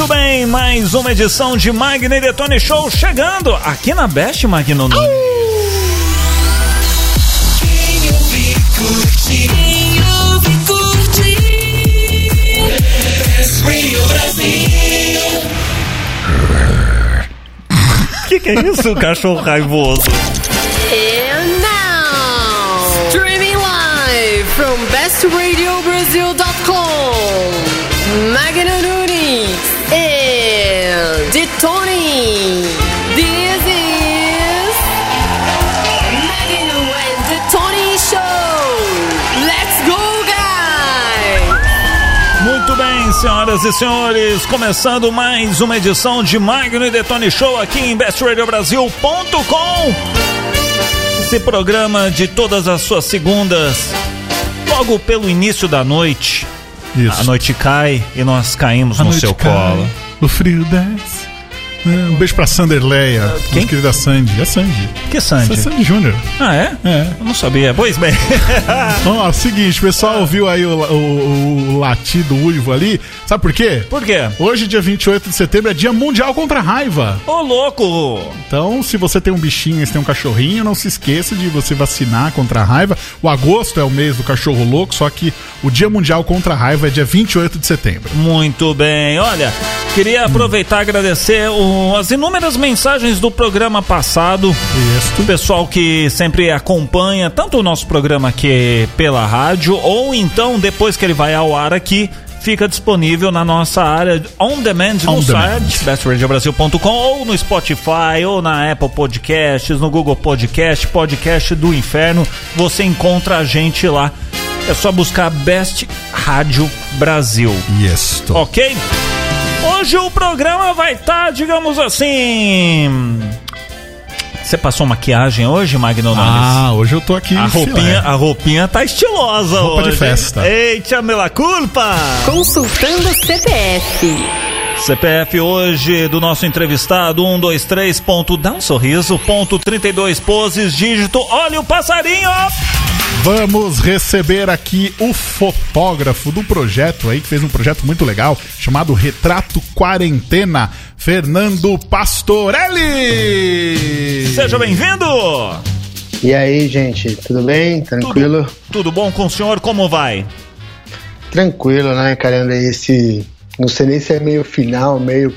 Muito bem, mais uma edição de Magno e Detone Show chegando aqui na Best Magno Nunes. Quem Brasil. Que que é isso, cachorro raivoso? And now, streaming live from bestradiobrasil.com, Magno Nunes and Detoni. This is Magno and Detoni Show. Let's go, guys! Muito bem, senhoras e senhores, começando mais uma edição de Magno e Detone Show aqui em bestradiobrasil.com. Esse programa de todas as suas segundas, logo pelo início da noite. Isso. A noite cai e nós caímos A no seu cai, colo. O frio desce. É, Um beijo pra Sanderleia, quem? nossa querida Sandy. É Sandy. Que É Sandy? Sandy Júnior. Ah, é? É. Eu não sabia. Pois bem. Ó, seguinte, o pessoal ouviu aí o, o, o latido uivo ali. Sabe por quê? Por quê? Hoje, dia 28 de setembro, é dia mundial contra a raiva. Ô, louco! Então, se você tem um bichinho, se tem um cachorrinho, não se esqueça de você vacinar contra a raiva. O agosto é o mês do cachorro louco, só que o dia mundial contra a raiva é dia 28 de setembro. Muito bem, olha, queria aproveitar e agradecer o- as inúmeras mensagens do programa passado. Isso. O pessoal que sempre acompanha tanto o nosso programa aqui pela rádio, ou então depois que ele vai ao ar aqui, fica disponível na nossa área on demand no demand. site bestradiobrasil.com ou no Spotify ou na Apple Podcasts, no Google Podcast, Podcast do Inferno, você encontra a gente lá. É só buscar Best Rádio Brasil. Isso. Ok? Hoje o programa vai estar, digamos assim. Você passou maquiagem hoje, Magno Nunes? Ah, hoje eu tô aqui. a roupinha, a roupinha tá estilosa Roupa de hoje. festa. Eita, me la culpa! Consultando CPF. CPF hoje do nosso entrevistado, 123 ponto, dá um sorriso, ponto 32 poses, dígito, olha o passarinho! Vamos receber aqui o fotógrafo do projeto aí, que fez um projeto muito legal, chamado Retrato Quarentena, Fernando Pastorelli! Seja bem-vindo! E aí, gente, tudo bem? Tranquilo? Tudo bom com o senhor? Como vai? Tranquilo, né, caramba? Esse. Não sei nem se é meio final, meio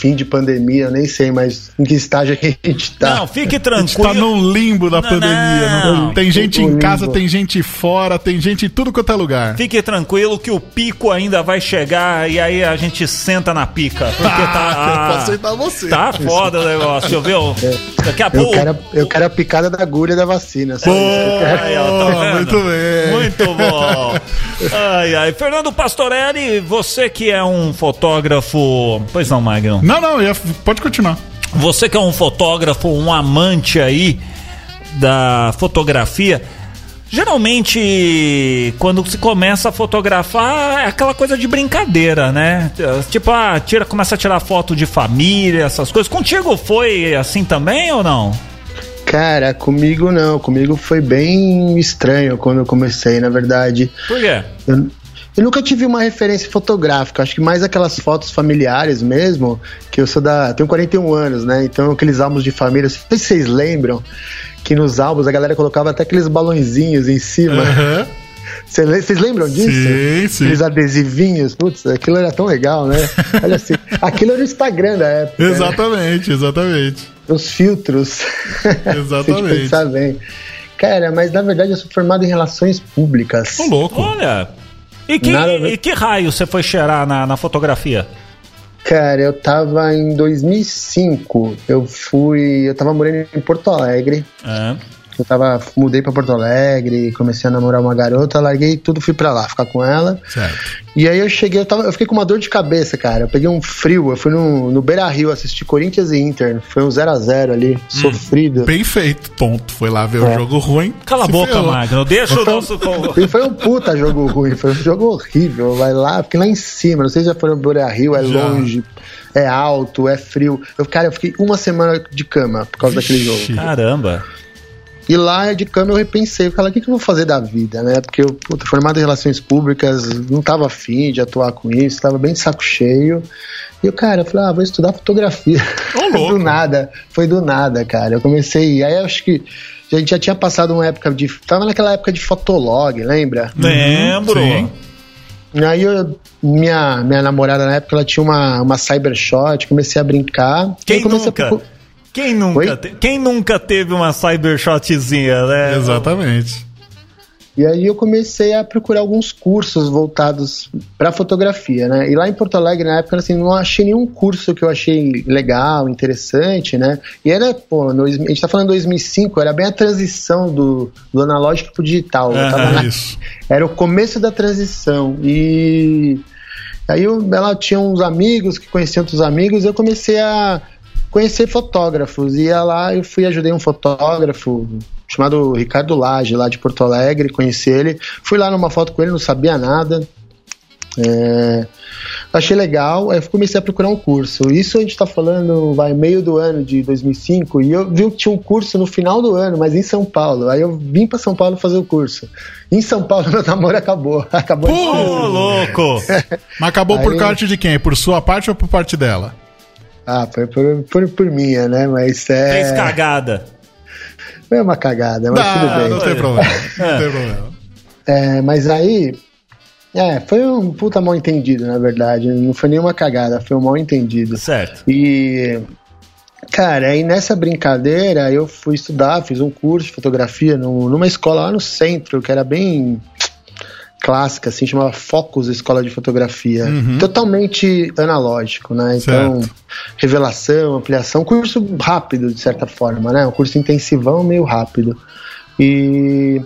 fim de pandemia, eu nem sei, mas em que estágio que a gente tá. Não, fique A gente tranquilo. tá no limbo da Não, pandemia. não. não- Tem gente em casa, limbo. tem gente fora, tem gente em tudo quanto é lugar. Fique tranquilo que o pico ainda vai chegar e aí a gente senta na pica. Porque tá. Ah, eu posso aceitar você. Tá foda o negócio, viu? Daqui a eu, pouco. quero, eu quero a picada da agulha da vacina. Isso quero. Aí, ó, tá muito bem. Muito bom. Ai, ai. Fernando Pastorelli, você que é um fotógrafo. Pois não, Magno. Não, não, pode continuar. Você que é um fotógrafo, um amante aí da fotografia. Geralmente, quando se começa a fotografar, é aquela coisa de brincadeira, né? Tipo, ah, tira, começa a tirar foto de família, essas coisas. Contigo foi assim também ou não? Cara, comigo não. Comigo foi bem estranho quando eu comecei, na verdade. Por quê? Eu, eu nunca tive uma referência fotográfica, acho que mais aquelas fotos familiares mesmo, que eu sou da. tenho 41 anos, né? Então aqueles álbuns de família, não sei se vocês lembram que nos álbuns a galera colocava até aqueles balãozinhos em cima. Le- Vocês lembram disso? Sim, sim. Aqueles adesivinhos, putz, aquilo era tão legal, né? Olha assim, aquilo era o Instagram da época. né? Exatamente, exatamente. Os filtros. Exatamente. Se a gente pensar bem. Cara, mas na verdade eu sou formado em relações públicas. Ô, louco. Olha. E que, Nada e que raio você foi cheirar na, na fotografia? Cara, eu tava em 2005, eu fui, eu tava morando em Porto Alegre. É. Eu tava, mudei pra Porto Alegre, comecei a namorar uma garota, larguei tudo, fui pra lá, ficar com ela. Certo. E aí eu cheguei, eu, tava, eu fiquei com uma dor de cabeça, cara. Eu peguei um frio, eu fui no, no Beira Rio assistir Corinthians e Inter. Foi um 0x0 ali, sofrido. Bem feito, ponto. Foi lá ver É. o jogo ruim. Cala a boca. Magno. Deixa o nosso. E foi um puta jogo ruim, foi um jogo horrível. Vai lá, fiquei lá em cima. Não sei se já foram no Beira Rio, é Já. longe, é alto, é frio. Eu, cara, eu fiquei uma semana de cama por causa daquele jogo. Caramba. E lá de cama eu repensei, falei, o que, que eu vou fazer da vida, né? Porque eu, puta, formado em relações públicas, não tava afim de atuar com isso, tava bem de saco cheio. E o cara, eu falei, ah, vou estudar fotografia. Ô, louco. do nada, foi do nada, cara. Eu comecei, aí eu acho que a gente já tinha passado uma época de. Tava naquela época de fotolog, lembra? Lembro. Sim. Aí eu, minha, minha namorada na época, ela tinha uma, uma Cybershot, comecei a brincar. Quem comecei a nunca? procu- Quem nunca, te- quem nunca teve uma cybershotzinha, né? Exatamente. E aí eu comecei a procurar alguns cursos voltados para fotografia, né? E lá em Porto Alegre, na época, assim, não achei nenhum curso que eu achei legal, interessante, né? E era, pô, no, a gente tá falando de 2005, era bem a transição do, do analógico pro digital. Eu tava Aham, na- Isso. era o começo da transição. E aí eu, ela tinha uns amigos que conheciam outros amigos, eu comecei a conhecer fotógrafos. Ia lá, eu fui ajudei um fotógrafo chamado Ricardo Lage, lá de Porto Alegre, conheci ele. Fui lá numa foto com ele, não sabia nada. É, achei legal, aí eu comecei a procurar um curso. Isso a gente tá falando, vai, meio do ano de 2005, e eu vi que tinha um curso no final do ano, mas em São Paulo. Aí eu vim para São Paulo fazer o curso. Em São Paulo, meu namoro acabou. Acabou Ô, de louco! Mas acabou por Aí- parte de quem? Por sua parte ou por parte dela? Ah, foi por, por, por minha, né? Mas é. Fez cagada. Foi uma cagada, mas Ah, tudo bem. não tem problema. Não tem problema. É, mas aí. É, foi um puta mal entendido, na verdade. Não foi nenhuma cagada, foi um mal entendido. Certo. E. Cara, aí nessa brincadeira eu fui estudar, fiz um curso de fotografia no- numa escola lá no centro, que era bem clássica, assim, chamava Focus Escola de Fotografia. Totalmente analógico, né? Então, Certo. revelação, ampliação, curso rápido, de certa forma, né? Um curso intensivão, meio rápido. E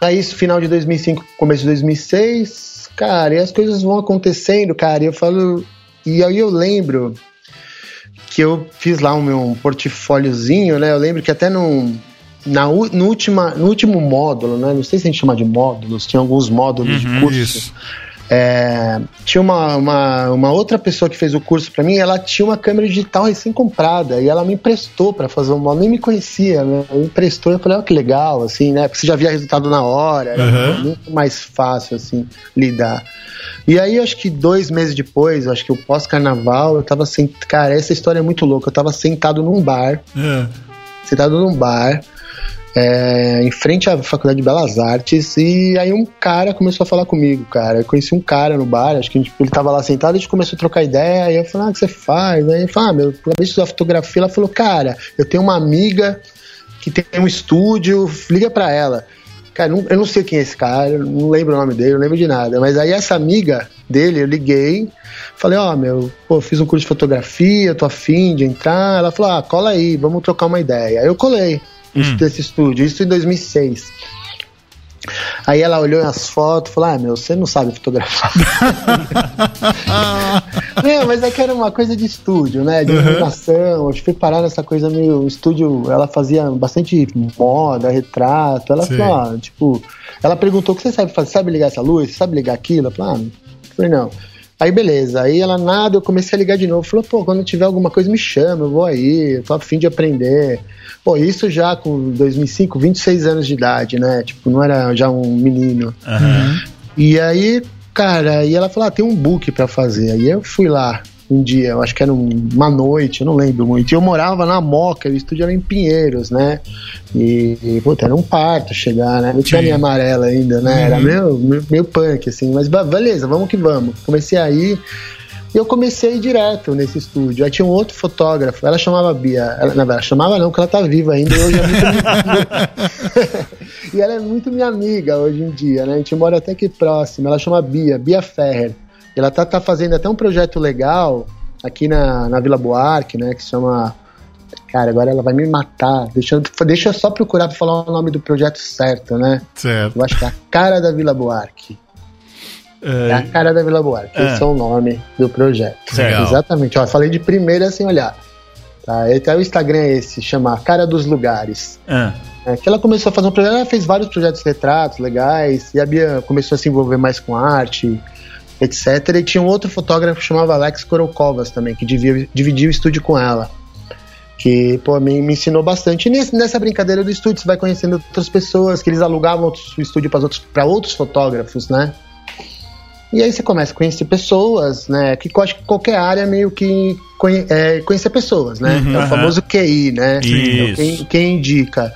aí, isso, final de 2005, começo de 2006, cara, e as coisas vão acontecendo, cara, e eu falo. E aí eu lembro que eu fiz lá o meu portfóliozinho, né? Eu lembro que até no, na, no, última, no último módulo, né? Não sei se a gente chama de módulos, tinha alguns módulos de curso. Isso. É, tinha uma, uma, uma outra pessoa que fez o curso pra mim, ela tinha uma câmera digital recém-comprada e ela me emprestou pra fazer um módulo, nem me conhecia, né? Me emprestou e eu falei, ó, que legal, assim, né? Porque você já via resultado na hora, Uhum. muito mais fácil, assim, lidar. E aí, acho que dois meses depois, acho que o pós-carnaval, eu tava sentado. Cara, essa história é muito louca. Eu tava sentado num bar, É. sentado num bar, é, em frente à Faculdade de Belas Artes, e aí um cara começou a falar comigo, cara. Eu conheci um cara no bar, acho que ele tava lá sentado, a gente começou a trocar ideia, aí eu falei, ah, o que você faz? Aí ele falou, ah, meu, eu acabei de estudar fotografia. Ela falou, cara, eu tenho uma amiga que tem um estúdio, liga pra ela. Cara, eu não sei quem é esse cara, não lembro o nome dele, não lembro de nada. Mas aí essa amiga dele, eu liguei, falei, ó, meu, pô, fiz um curso de fotografia, tô afim de entrar. Ela falou, ah, cola aí, vamos trocar uma ideia. Aí eu colei isso desse estúdio, isso em 2006. Aí ela olhou as fotos e falou: Ah, meu, você não sabe fotografar. não, mas é que era uma coisa de estúdio, né? De iluminação. Eu fui parar nessa coisa meio. Estúdio, ela fazia bastante moda, retrato. Ela Sim. falou: ah, tipo. Ela perguntou: O que você sabe fazer? Sabe ligar essa luz? Sabe ligar aquilo? Eu falei: Ah, eu falei, não. Aí beleza, aí ela nada, eu comecei a ligar de novo. Falou, pô, quando tiver alguma coisa me chama, eu vou aí, eu tô afim de aprender. Pô, isso já com 2005, 26 anos de idade, né? Tipo, não era já um menino. E aí, cara, e ela falou: ah, tem um book pra fazer. Aí eu fui lá um dia, eu acho que era um- uma noite, eu não lembro muito. E eu morava na Moca, o estúdio era em Pinheiros, né? E, e puta, era um parto chegar, né? Não tinha linha amarela ainda, né? Era meio, meio, meio punk, assim. Mas beleza, vamos que vamos. Comecei a ir. E eu comecei direto nesse estúdio. Aí tinha um outro fotógrafo, ela chamava Bia. Ela, na verdade, chamava não, porque ela tá viva ainda e hoje é muito E ela é muito minha amiga hoje em dia, né? A gente mora até aqui próximo. Ela chama Bia, Bia Ferrer. Ela tá, tá fazendo até um projeto legal aqui na, na Vila Buarque, né? Que se chama. Cara, agora ela vai me matar. Deixa, eu- deixa eu só procurar pra falar o nome do projeto certo, né? Certo. Eu acho que é a cara da Vila Buarque. É a cara da Vila Buarque. É. Esse é o nome do projeto. Certo. Exatamente. Ó, eu falei de primeira sem olhar. Tá? Então, o Instagram é esse, chama Cara dos Lugares. Ah, É, que ela começou a fazer um projeto, ela fez vários projetos de retratos legais, e a Bia começou a se envolver mais com arte, etc. E tinha um outro fotógrafo que chamava Alex Korokovas também, que dividia, dividia o estúdio com ela. que pô, me, me ensinou bastante. E nesse- nessa brincadeira do estúdio, você vai conhecendo outras pessoas, que eles alugavam outros- o estúdio para outros, outros fotógrafos, né? E aí você começa a conhecer pessoas, né? Que eu acho que qualquer área meio que conhe- é, conhecer pessoas, né? é o famoso QI, né? Isso. Quem, quem indica.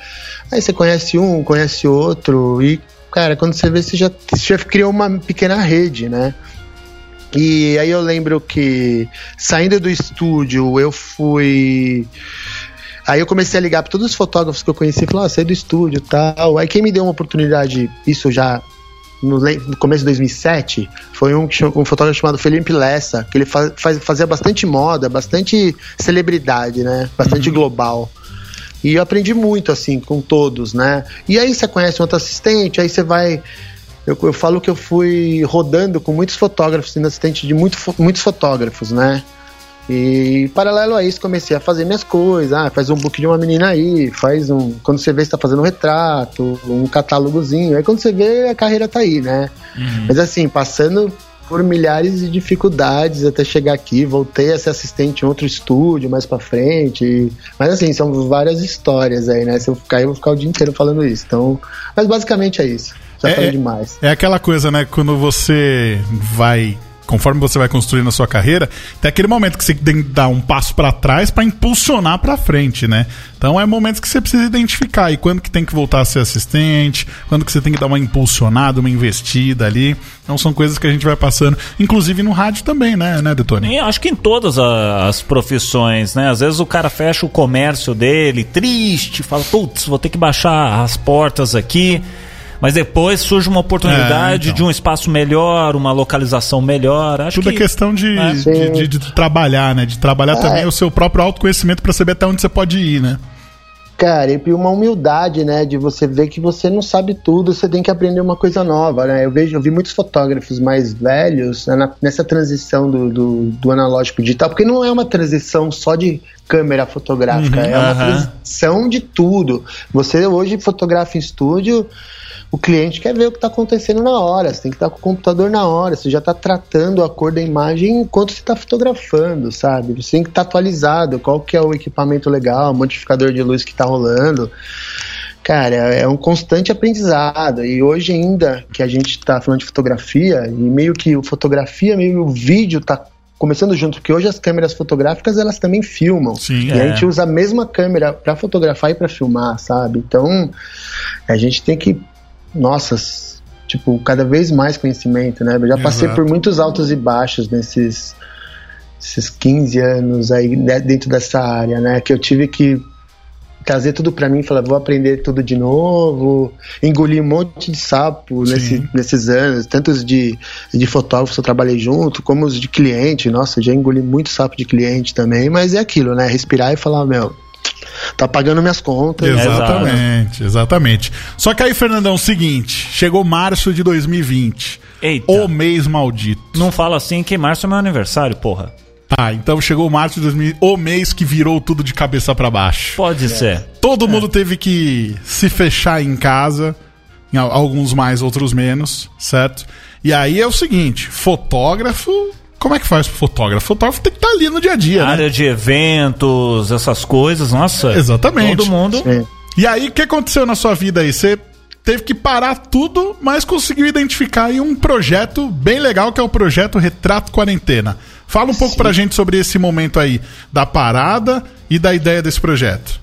Aí você conhece um, conhece outro, e, cara, quando você vê, você já, você já criou uma pequena rede, né? E aí eu lembro que saindo do estúdio, eu fui. Aí eu comecei a ligar para todos os fotógrafos que eu conheci e falei, ah, saí do estúdio e tal. Aí quem me deu uma oportunidade, isso já no, no começo de 2007, foi um, um fotógrafo chamado Felipe Lessa, que ele fa- faz- fazia bastante moda, bastante celebridade, né? Bastante global. E eu aprendi muito, assim, com todos, né? E aí você conhece um outro assistente, aí você vai. Eu, eu falo que eu fui rodando com muitos fotógrafos, sendo assistente de muito, muitos fotógrafos, né? E paralelo a isso, comecei a fazer minhas coisas. Ah, faz um book de uma menina aí, faz um. Quando você vê, você tá fazendo um retrato, um catálogozinho. Aí quando você vê, a carreira tá aí, né? Mas assim, passando por milhares de dificuldades até chegar aqui, voltei a ser assistente em outro estúdio mais pra frente. Mas assim, são várias histórias aí, né? Se eu ficar, eu vou ficar o dia inteiro falando isso. Então, mas basicamente é isso. Já É, falei é- demais. É aquela coisa, né? Quando você vai. Conforme você vai construindo a sua carreira, tem aquele momento que você tem que dar um passo pra trás pra impulsionar pra frente, né? Então é momentos que você precisa identificar e quando que tem que voltar a ser assistente, quando que você tem que dar uma impulsionada, uma investida ali. Então são coisas que a gente vai passando, inclusive no rádio também, né, né, Detone? E acho que em todas as profissões, né? Às vezes o cara fecha o comércio dele, triste, fala, putz, vou ter que baixar as portas aqui. Mas depois surge uma oportunidade É, então. de um espaço melhor, uma localização melhor. Acho Tudo que é questão de, né? de, de- de trabalhar, né? De trabalhar também o seu próprio autoconhecimento pra saber até onde você pode ir, né? Cara, e uma humildade, né? De você ver que você não sabe tudo, você tem que aprender uma coisa nova, né? Eu vejo, eu vi muitos fotógrafos mais velhos né, na- nessa transição do, do, do analógico digital, porque não é uma transição só de câmera fotográfica, é uma aham. transição de tudo. Você hoje fotografa em estúdio, o cliente quer ver o que está acontecendo na hora, você tem que estar com o computador na hora, você já está tratando a cor da imagem enquanto você está fotografando, sabe? Você tem que estar atualizado, qual que é o equipamento legal, o modificador de luz que está rolando. Cara, é um constante aprendizado. E hoje ainda que a gente está falando de fotografia, e meio que o fotografia, meio o vídeo tá começando junto, porque hoje as câmeras fotográficas elas também filmam. Sim, e é. a gente usa a mesma câmera para fotografar e para filmar, sabe? Então, a gente tem que nossa, tipo, cada vez mais conhecimento, né? Eu já passei Exato. por muitos altos e baixos nesses esses 15 anos aí né, dentro dessa área, né? Que eu tive que trazer tudo pra mim, falar, vou aprender tudo de novo, engolir um monte de sapo nesse, nesses anos, tantos de, de fotógrafos que eu trabalhei junto, como os de cliente, nossa, já engoli muito sapo de cliente também, mas é aquilo, né? Respirar e falar, meu, tá pagando minhas contas. Exatamente, exatamente. Só que aí, Fernandão, seguinte, chegou março de 2020. Eita. O mês maldito. Não fala assim que março é meu aniversário, porra. Tá, então chegou março de 2020, o mês que virou tudo de cabeça pra baixo. Pode ser. Todo mundo teve que se fechar em casa, alguns mais, outros menos, certo? E aí é o seguinte, fotógrafo, como é que faz pro fotógrafo? Fotógrafo tem que estar ali no dia a dia, né? Área de eventos, essas coisas, nossa. Exatamente. Todo mundo. É. E aí, o que aconteceu na sua vida aí? Você teve que parar tudo, mas conseguiu identificar aí um projeto bem legal, que é o projeto Retrato Quarentena. Fala um pouco pra gente sobre esse momento aí, da parada e da ideia desse projeto.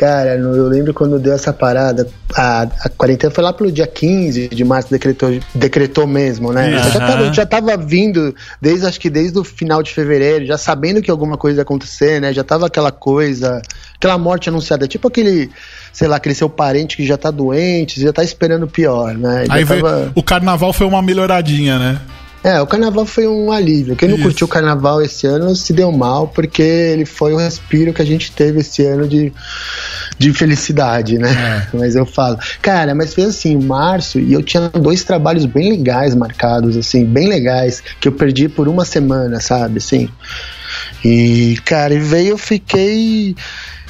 Cara, eu lembro quando deu essa parada, a, a quarentena foi lá pelo dia 15 de março, decretou, decretou mesmo, né? Eu já, tava, já tava vindo, desde acho que desde o final de fevereiro, já sabendo que alguma coisa ia acontecer, né? Já tava aquela coisa, aquela morte anunciada, tipo aquele, sei lá, aquele seu parente que já tá doente, já tá esperando pior, né? Já aí veio, tava- o carnaval foi uma melhoradinha, né? É, o carnaval foi um alívio. Quem não Isso. curtiu o carnaval esse ano se deu mal, porque ele foi o respiro que a gente teve esse ano de, de felicidade, né? Mas eu falo. Cara, mas fez assim, em março, e eu tinha dois trabalhos bem legais marcados, assim, bem legais, que eu perdi por uma semana, sabe? Assim. E, cara, e veio, eu fiquei.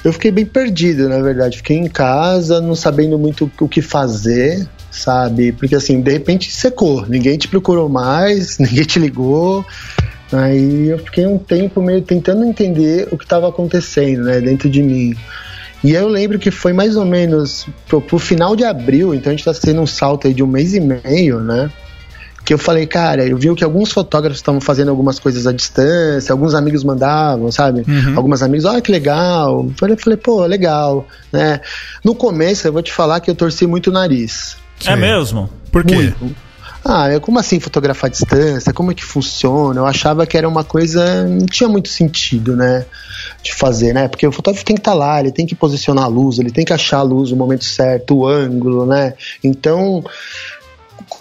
Eu fiquei bem perdido, na verdade. Fiquei em casa, não sabendo muito o que fazer, sabe? Porque assim, de repente secou. Ninguém te procurou mais, ninguém te ligou. Aí eu fiquei um tempo meio tentando entender o que estava acontecendo, né, dentro de mim. E eu lembro que foi mais ou menos pro, pro final de abril, então a gente tá tendo um salto aí de um mês e meio, né? Que eu falei, cara, eu vi que alguns fotógrafos estavam fazendo algumas coisas à distância, alguns amigos mandavam, sabe? Alguns amigos, olha que legal. Eu falei, falei, pô, legal, né? No começo, eu vou te falar que eu torci muito o nariz. É mesmo? Por quê? Muito. Ah, é como assim fotografar à distância? Como é que funciona? Eu achava que era uma coisa. Não tinha muito sentido, né? De fazer, né? Porque o fotógrafo tem que estar lá, ele tem que posicionar a luz, ele tem que achar a luz no momento certo, o ângulo, né? Então,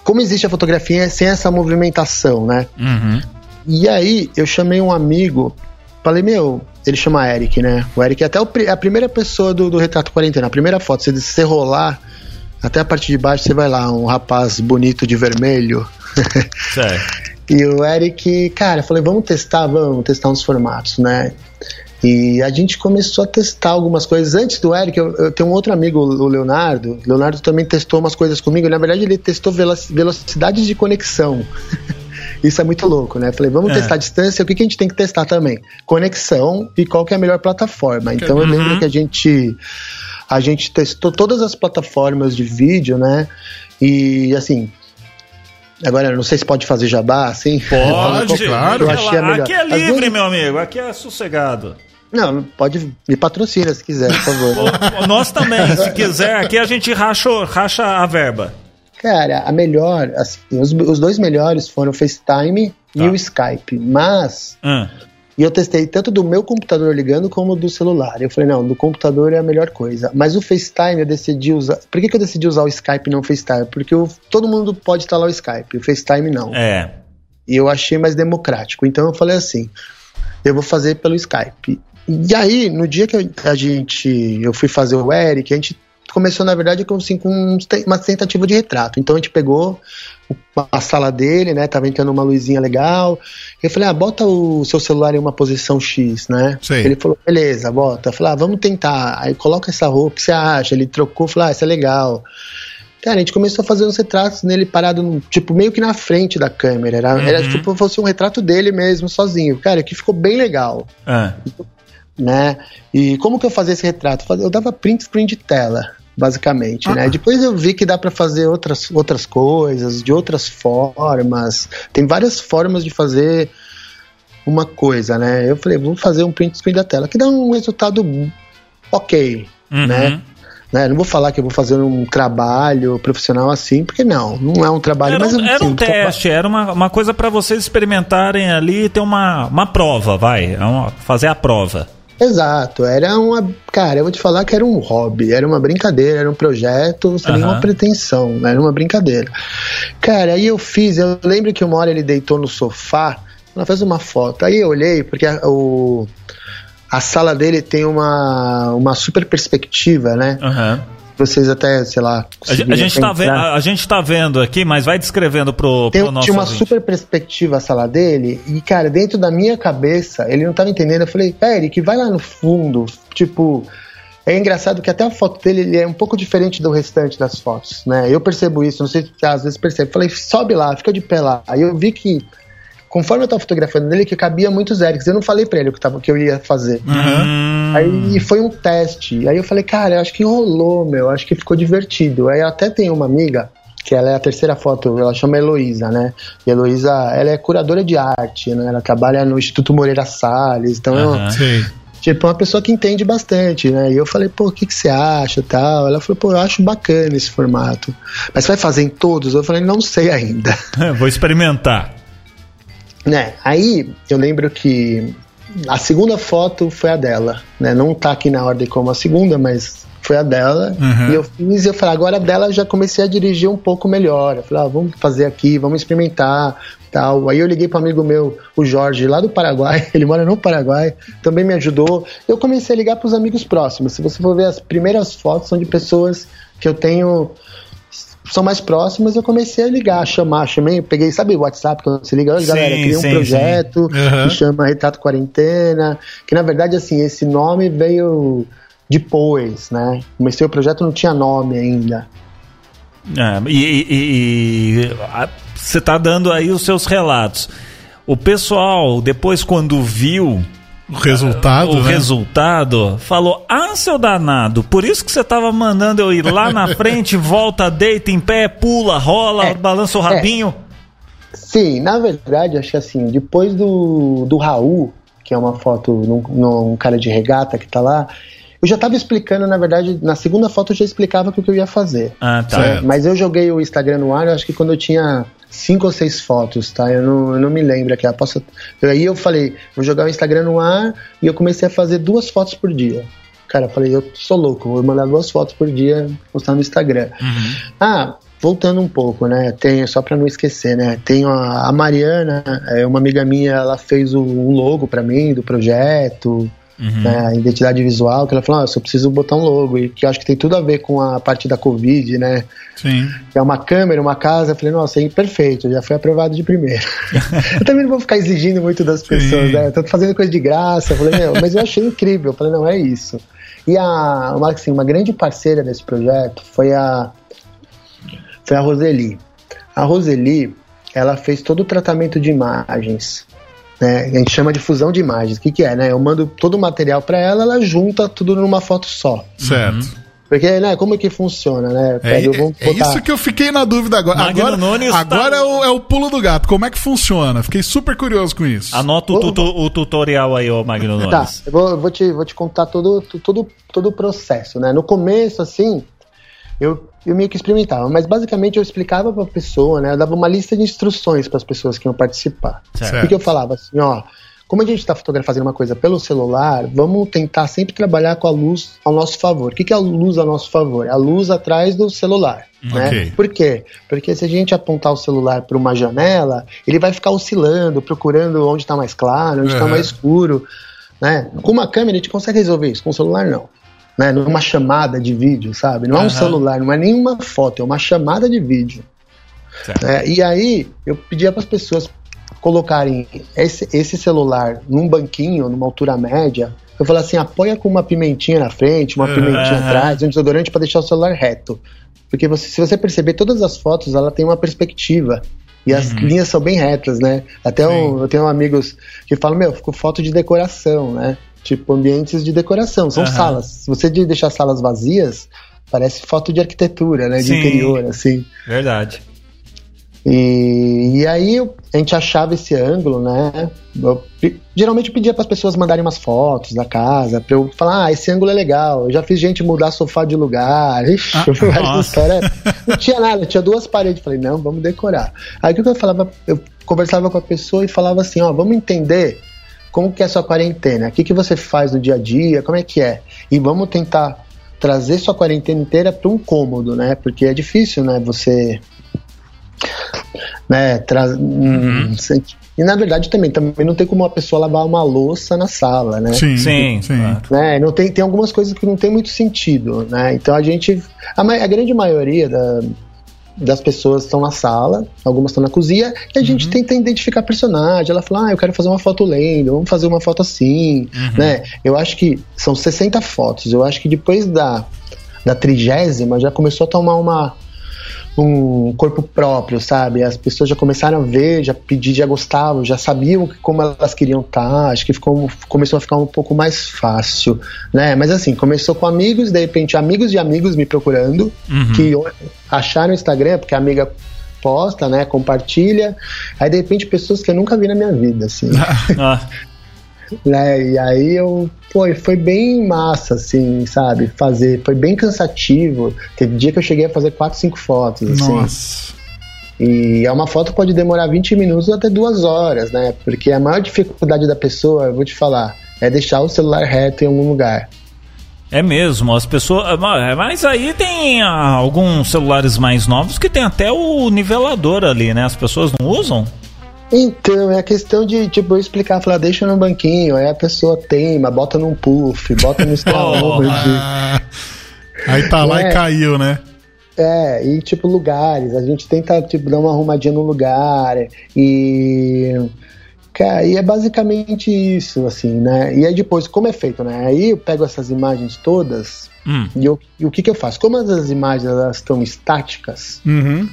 como existe a fotografia sem essa movimentação, né? Uhum. E aí eu chamei um amigo, falei, meu, ele chama Eric, né? O Eric é até o a primeira pessoa do, do Retrato Quarentena, a primeira foto, se você rolar, até a parte de baixo você vai lá, um rapaz bonito de vermelho. Certo. e o Eric, cara, eu falei, vamos testar, vamos testar uns formatos, né? E a gente começou a testar algumas coisas. Antes do Eric, eu, eu tenho um outro amigo, o Leonardo. O Leonardo também testou umas coisas comigo. Na verdade, ele testou velo- velocidades de conexão. Isso é muito louco, né? Falei, vamos É. testar a distância. O que, que a gente tem que testar também? Conexão e qual que é a melhor plataforma. Então eu lembro que a gente a gente testou todas as plataformas de vídeo, né? E assim, agora eu não sei se pode fazer jabá, assim. Pode, claro. Eu achei melhor. Aqui é livre, vezes- meu amigo. Aqui é sossegado. Não, pode me patrocina se quiser, por favor. Nós também, se quiser, aqui a gente racha, racha a verba. Cara, a melhor, assim, os, os dois melhores foram o FaceTime Tá. e o Skype. Mas Hum. E eu testei tanto do meu computador ligando como do celular. Eu falei, não, do computador é a melhor coisa. Mas o FaceTime eu decidi usar. Por que, que eu decidi usar o Skype e não o FaceTime? Porque todo mundo pode instalar o Skype, o FaceTime não. É. E eu achei mais democrático. Então eu falei assim: eu vou fazer pelo Skype. E aí, no dia que a gente. Eu fui fazer o Eric, a gente começou, na verdade, com, assim, com uma tentativa de retrato. Então a gente pegou a sala dele, né? Tava entrando uma luzinha legal. Eu falei, ah, bota o seu celular em uma posição X, né? Sei. Ele falou, beleza, bota. Eu falei, ah, vamos tentar. Aí coloca essa roupa, o que você acha? Ele trocou, falou, ah, isso é legal. Cara, a gente começou a fazer uns retratos nele parado, no- tipo, meio que na frente da câmera. Era, era tipo fosse um retrato dele mesmo, sozinho. Cara, que ficou bem legal, Ah. né? E como que eu fazia esse retrato? Eu dava print screen de tela, basicamente, né? Depois eu vi que dá pra fazer outras, outras coisas, de outras formas. Tem várias formas de fazer uma coisa, né? Eu falei, vamos fazer um print screen da tela, que dá um resultado ok, Uhum. né? Né, Não vou falar que eu vou fazer um trabalho profissional assim, porque não, não é um trabalho, Era mas um, eu era um sinto- teste, era uma, uma coisa pra vocês experimentarem ali ter uma, uma prova, vai. é fazer a prova. Exato, era uma. Cara, eu vou te falar que era um hobby, era uma brincadeira, era um projeto sem Aham. nenhuma pretensão, era uma brincadeira. Cara, aí eu fiz, eu lembro que uma hora ele deitou no sofá, ela fez uma foto, aí eu olhei, porque a, o, a sala dele tem uma, uma super perspectiva, né? Aham. Vocês até, sei lá. A, gente- a conseguiriam gente tá vendo, a, a gente tá vendo aqui, mas vai descrevendo pro, Tem, pro nosso tinha uma ouvinte. super perspectiva a sala dele, e, cara, dentro da minha cabeça, ele não tava entendendo. Eu falei, Eric, vai lá no fundo. Tipo, é engraçado que até a foto dele ele é um pouco diferente do restante das fotos, né? Eu percebo isso, não sei se às vezes percebe. Falei, sobe lá, fica de pé lá. Aí eu vi que, conforme eu tava fotografando dele, que cabia muitos Erics. Eu não falei pra ele o que, tava, que eu ia fazer. Hum, Aí foi um teste. Aí eu falei, cara, eu acho que rolou, meu. Acho que ficou divertido. Aí até tem uma amiga, que ela é a terceira foto, ela chama Heloísa, né? E Heloísa, ela é curadora de arte, né? Ela trabalha no Instituto Moreira Salles. Então, é uma- Aham. Sei. tipo, é uma pessoa que entende bastante, né? E eu falei, pô, o que, que você acha tal? Ela falou, pô, eu acho bacana esse formato. Mas você vai fazer em todos? Eu falei, não sei ainda. Vou experimentar. Né? Aí eu lembro que a segunda foto foi a dela, né? Não tá aqui na ordem como a segunda, mas foi a dela. Uhum. E eu fiz, e eu falei, agora a dela eu já comecei a dirigir um pouco melhor. Eu falei, ah, vamos fazer aqui, vamos experimentar, tal. Aí eu liguei para amigo meu, o Jorge, lá do Paraguai, ele mora no Paraguai, também me ajudou. Eu comecei a ligar para os amigos próximos. Se você for ver as primeiras fotos são de pessoas que eu tenho são mais próximas, eu comecei a ligar, a chamar, chamei, peguei, sabe o WhatsApp quando você liga, "Oi, galera, criei um sim, projeto sim. Uhum. que chama Retrato Quarentena, que na verdade, assim, esse nome veio depois, né? Comecei o projeto, não tinha nome ainda. É, e você tá dando aí os seus relatos. o pessoal, depois quando viu O resultado, o né? resultado, falou: Ah, seu danado, por isso que você tava mandando eu ir lá na frente, volta, deita em pé, pula, rola, É, balança o rabinho. Sim, na verdade, acho que assim, depois do, do Raul, que é uma foto num, num cara de regata que tá lá, eu já tava explicando, na verdade, na segunda foto eu já explicava o que eu ia fazer. Ah, tá. Certo. Mas eu joguei o Instagram no ar, eu acho que quando eu tinha cinco ou seis fotos, tá? Eu não, eu não me lembro aqui. eu Posso... Aí eu falei, vou jogar o Instagram no ar e eu comecei a fazer duas fotos por dia. Cara, eu falei, eu sou louco, vou mandar duas fotos por dia postar no Instagram. Ah, voltando um pouco, né? Tenho, só pra não esquecer, né? Tenho a, a Mariana, é uma amiga minha, ela fez o, um logo pra mim do projeto, né, a identidade visual, que ela falou, ah, eu só preciso botar um logo, e que eu acho que tem tudo a ver com a parte da Covid, né? Sim. É uma câmera, uma casa, eu falei, nossa, é perfeito, já foi aprovado de primeira. eu também não vou ficar exigindo muito das pessoas, Sim. né? Eu tô fazendo coisa de graça, eu falei, meu, mas eu achei incrível, eu falei, não, é isso. E a, uma, assim, uma grande parceira desse projeto foi a, foi a Roseli. A Roseli, ela fez todo o tratamento de imagens, né? A gente chama de fusão de imagens. O que, que é, né? Eu mando todo o material para ela, ela junta tudo numa foto só. Certo. Porque, né, como é que funciona, né? É, Pega, vamos é isso que eu fiquei na dúvida agora. Magno Agora, Nunes tá- agora é, o, é o pulo do gato. Como é que funciona? Fiquei super curioso com isso. Anota o, tutu- o tutorial aí, ô Magno Nunes. Tá, eu vou, vou te, vou te contar todo, todo, todo o processo, né? No começo, assim, eu, eu meio que experimentava, mas basicamente eu explicava pra pessoa, né? Eu dava uma lista de instruções para as pessoas que iam participar. Certo. O que eu falava assim, ó, como a gente está fazendo uma coisa pelo celular, vamos tentar sempre trabalhar com a luz ao nosso favor. O que, que é a luz ao nosso favor? É a luz atrás do celular. Né? Ok. Por quê? Porque se a gente apontar o celular para uma janela, ele vai ficar oscilando, procurando onde está mais claro, onde está Uhum. mais escuro. Né? Com uma câmera a gente consegue resolver isso, com o celular não. Né? Numa chamada de vídeo, sabe? Não é um celular, não é nenhuma foto, é uma chamada de vídeo. É, e aí eu pedia para as pessoas colocarem esse, esse celular num banquinho, numa altura média. Eu falei assim, apoia com uma pimentinha na frente, uma pimentinha atrás, um desodorante para deixar o celular reto. Porque você- se você perceber, todas as fotos, ela tem uma perspectiva. E as linhas são bem retas, né? Até um- eu tenho amigos que falam, meu, ficou foto de decoração, né? Tipo, ambientes de decoração, são Aham. salas. Se você de- deixar salas vazias, parece foto de arquitetura, né? De Sim. interior, assim. Verdade. E, e aí a gente achava esse ângulo, né? Eu geralmente eu pedia para as pessoas mandarem umas fotos da casa, para eu falar, ah, esse ângulo é legal. Eu já fiz gente mudar sofá de lugar. Ixi, Ah, eu nossa. histórias. Não tinha nada, tinha duas paredes. Falei, não, vamos decorar. Aí o que eu falava? Eu conversava com a pessoa e falava assim, ó, vamos entender como que é a sua quarentena, o que, que você faz no dia a dia, como é que é. E vamos tentar trazer sua quarentena inteira para um cômodo, né? Porque é difícil, né? Você né, tra- hum, sem- e na verdade também, também não tem como uma pessoa lavar uma louça na sala, né? Sim, Sim, sim. Né, não tem, tem algumas coisas que não tem muito sentido, né? Então a gente, a, ma- a grande maioria da- das pessoas estão na sala, algumas estão na cozinha, e a gente Uhum. tenta identificar personagem. Ela fala, ah, eu quero fazer uma foto lendo, vamos fazer uma foto assim, Uhum. né? Eu acho que são 60 fotos. Eu acho que depois da, da trigésima já começou a tomar uma um corpo próprio, sabe? As pessoas já começaram a ver, já pedir, já gostavam, já sabiam que- como elas queriam estar. Acho que ficou, começou a ficar um pouco mais fácil, né? Mas assim, começou com amigos, de repente amigos de amigos me procurando, que o- acharam o Instagram, porque a amiga posta, né? Compartilha. Aí de repente pessoas que eu nunca vi na minha vida, assim. Ah, né? E aí eu, pô, foi bem massa, assim, sabe? Fazer, foi bem cansativo. Teve dia que eu cheguei a fazer quatro, cinco fotos, assim. Nossa. E é uma foto pode demorar 20 minutos até duas horas, né? Porque a maior dificuldade da pessoa, eu vou te falar, é deixar o celular reto em algum lugar. é mesmo, as pessoas. Mas aí tem ah, alguns celulares mais novos que tem até o nivelador ali, né? As pessoas não usam? Então, é a questão de, tipo, eu explicar, falar, deixa no banquinho, aí a pessoa teima, bota num puff, bota no. Ah, aí tá lá É. e caiu, né? É, e tipo lugares, a gente tenta tipo dar uma arrumadinha no lugar e cara, e é basicamente isso assim, né? E aí depois como é feito, né? Aí eu pego essas imagens todas Hum. e, eu, e o que que eu faço? Como as imagens elas estão estáticas Uhum.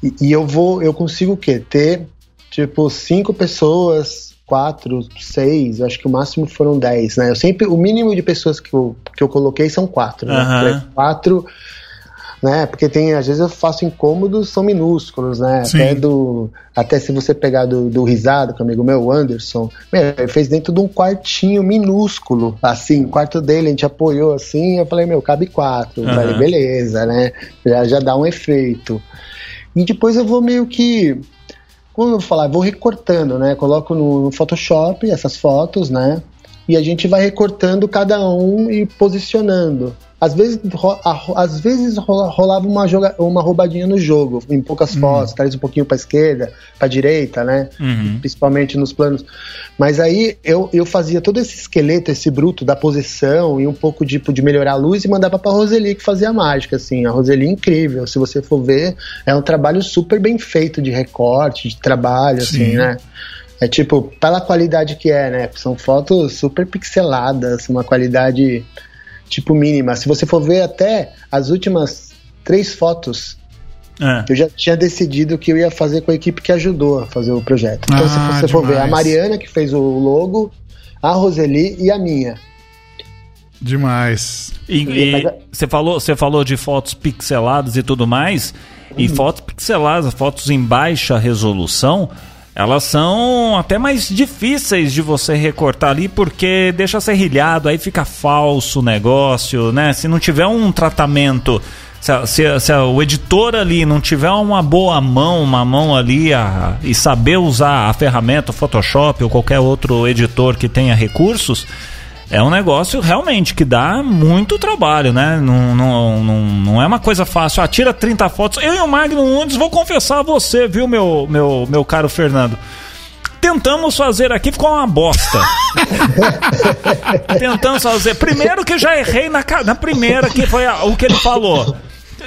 e, e eu vou, eu consigo o quê? Ter tipo, cinco pessoas, quatro, seis, eu acho que o máximo foram dez, né? Eu sempre, o mínimo de pessoas que eu, que eu coloquei são quatro, né? Falei, Quatro, né? Porque tem, às vezes eu faço incômodos, são minúsculos, né? Sim. Até do, até se você pegar do, do risado, que é amigo meu, o Anderson, meu, ele fez dentro de um quartinho minúsculo, assim, o quarto dele, a gente apoiou assim, eu falei, meu, cabe quatro, Aham. falei, beleza, né? Já, já dá um efeito. E depois eu vou meio que. Como eu vou falar? Vou recortando, né? Coloco no, Photoshop essas fotos, né? E a gente vai recortando cada um e posicionando. Às vezes, ro- a- às vezes rola- rolava uma, joga, uma roubadinha no jogo, em poucas fotos, talvez um pouquinho para esquerda, para direita, né? Uhum. Principalmente nos planos. Mas aí eu, eu fazia todo esse esqueleto, esse bruto da posição e um pouco de, de melhorar a luz e mandava pra Roseli que fazia a mágica, assim. A Roseli é incrível, se você for ver, é um trabalho super bem feito de recorte, de trabalho, Sim. assim, né? É tipo, pela qualidade que é, né? São fotos super pixeladas, uma qualidade tipo mínima. Se você for ver até as últimas três fotos, É. eu já tinha decidido que eu ia fazer com a equipe que ajudou a fazer o projeto. Então, Ah, se você for ver, a demais. Mariana que fez o logo, a Roseli e a minha. Demais. E, e você falou, você falou de fotos pixeladas e tudo mais. E Uhum. fotos pixeladas, fotos em baixa resolução, elas são até mais difíceis de você recortar ali porque deixa serrilhado, aí fica falso o negócio, né? Se não tiver um tratamento, se, se se o editor ali não tiver uma boa mão, uma mão ali a- e saber usar a ferramenta, Photoshop ou qualquer outro editor que tenha recursos, é um negócio realmente que dá muito trabalho, né? Não, não, não, não é uma coisa fácil. Ah, tira 30 fotos. Eu e o Magno Nunes vou confessar a você, viu, meu, meu, meu caro Fernando? Tentamos fazer aqui, ficou uma bosta. Tentamos fazer. Primeiro que já errei na, na primeira, que foi a- o que ele falou.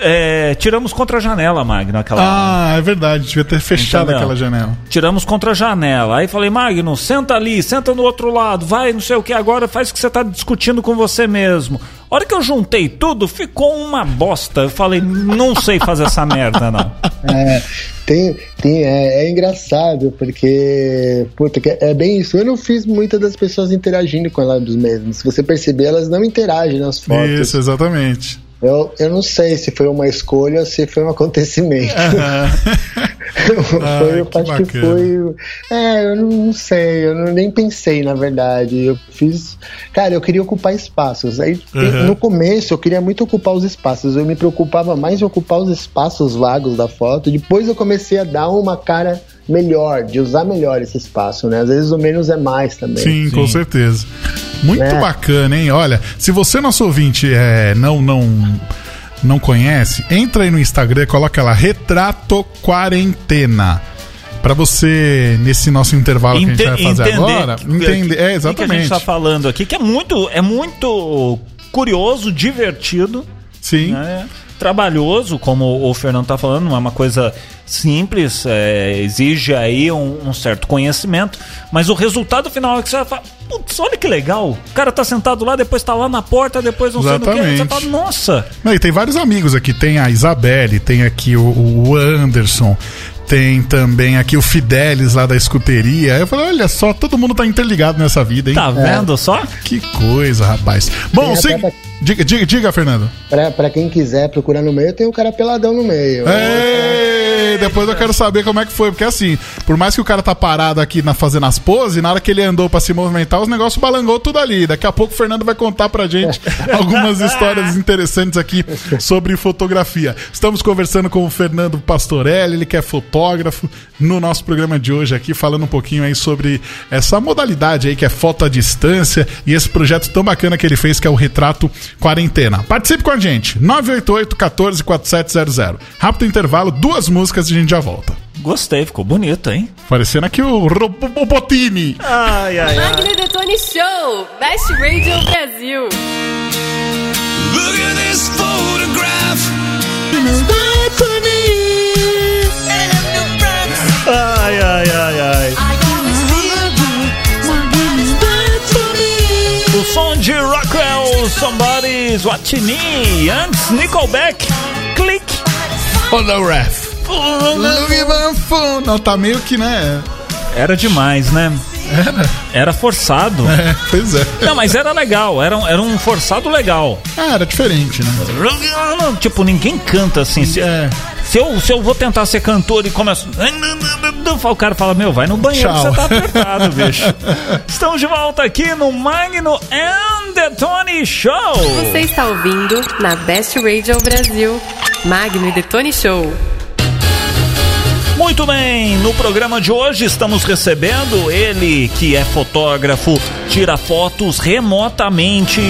É, tiramos contra a janela, Magno, aquela. Ah, é verdade. Devia ter fechado Entendeu? aquela janela. Tiramos contra a janela. Aí falei, Magno, senta ali, senta no outro lado, vai, não sei o que, agora faz o que você tá discutindo com você mesmo. A hora que eu juntei tudo, ficou uma bosta. Eu falei, não sei fazer essa merda, não. É, tem, tem, é, é engraçado, porque puta, que é bem isso. Eu não fiz muitas das pessoas interagindo com elas mesmas. Se você perceber, elas não interagem nas fotos. Isso, exatamente. Eu, eu não sei se foi uma escolha ou se foi um acontecimento. Ah, foi, eu que acho que bacana. foi. É, eu não, não sei, eu não, nem pensei, na verdade. Eu fiz. Cara, eu queria ocupar espaços. Aí, Uhum. no começo, eu queria muito ocupar os espaços. Eu me preocupava mais em ocupar os espaços vagos da foto. Depois eu comecei a dar uma cara melhor, de usar melhor esse espaço, né? Às vezes o menos é mais também. Sim, com certeza. Muito É. bacana, hein? Olha, se você, nosso ouvinte, é, não, não, não conhece, entra aí no Instagram, coloca lá Retrato Quarentena. Pra você, nesse nosso intervalo que a gente vai fazer agora, que- entender. É, o que a gente exatamente. tá falando aqui, que é muito, é muito curioso, divertido. Sim. né? Trabalhoso, como o Fernando tá falando, não é uma coisa simples, é, exige aí um, um certo conhecimento, mas o resultado final é que você vai falar, putz, olha que legal, o cara tá sentado lá, depois tá lá na porta, depois não sei do que, você Exatamente. fala, nossa, Não, e tem vários amigos aqui. Tem a Isabelle, tem aqui o, o Anderson, tem também aqui o Fidelis lá da escuteria. Eu falei, olha só, todo mundo tá interligado nessa vida, hein? tá vendo só? Que coisa, rapaz. Bom, Tem se... diga, diga, diga, Fernando. Pra, pra quem quiser procurar no meio, tem o cara peladão no meio. Ei, depois eu quero saber como é que foi, porque assim, por mais que o cara tá parado aqui na, fazendo as poses, na hora que ele andou pra se movimentar, os negócios balangou tudo ali. Daqui a pouco o Fernando vai contar pra gente algumas histórias interessantes aqui sobre fotografia. Estamos conversando com o Fernando Pastorelli, ele que é fotógrafo, no nosso programa de hoje aqui, falando um pouquinho aí sobre essa modalidade aí que é foto à distância e esse projeto tão bacana que ele fez, que é o Retrato Quarentena. Participe com a gente, 988 14 4700. Rápido intervalo, duas músicas e a gente já volta. Gostei, ficou bonito, hein? Parecendo aqui o Robotini. Ai, ai, Magno e Detone Show, Best Radio Brasil. Look at this photograph. ai, ai, ai, ai. Somebody's Watching Me, antes Nickelback, Click. At my phone. Não, tá meio que, né? era demais, né? Era. Era forçado. É, pois é. Não, mas era legal, era um, era um forçado legal. Ah, era diferente, né? Tipo, ninguém canta assim. Se, É. se eu, se eu vou tentar ser cantor e começo. O cara fala, meu, vai no banheiro que Tchau. você tá apertado, bicho. Estamos de volta aqui no Magno and the Tony Show. Você está ouvindo na Best Radio Brasil, Magno e Detone Show. Muito bem, no programa de hoje estamos recebendo ele que é fotógrafo, tira fotos remotamente.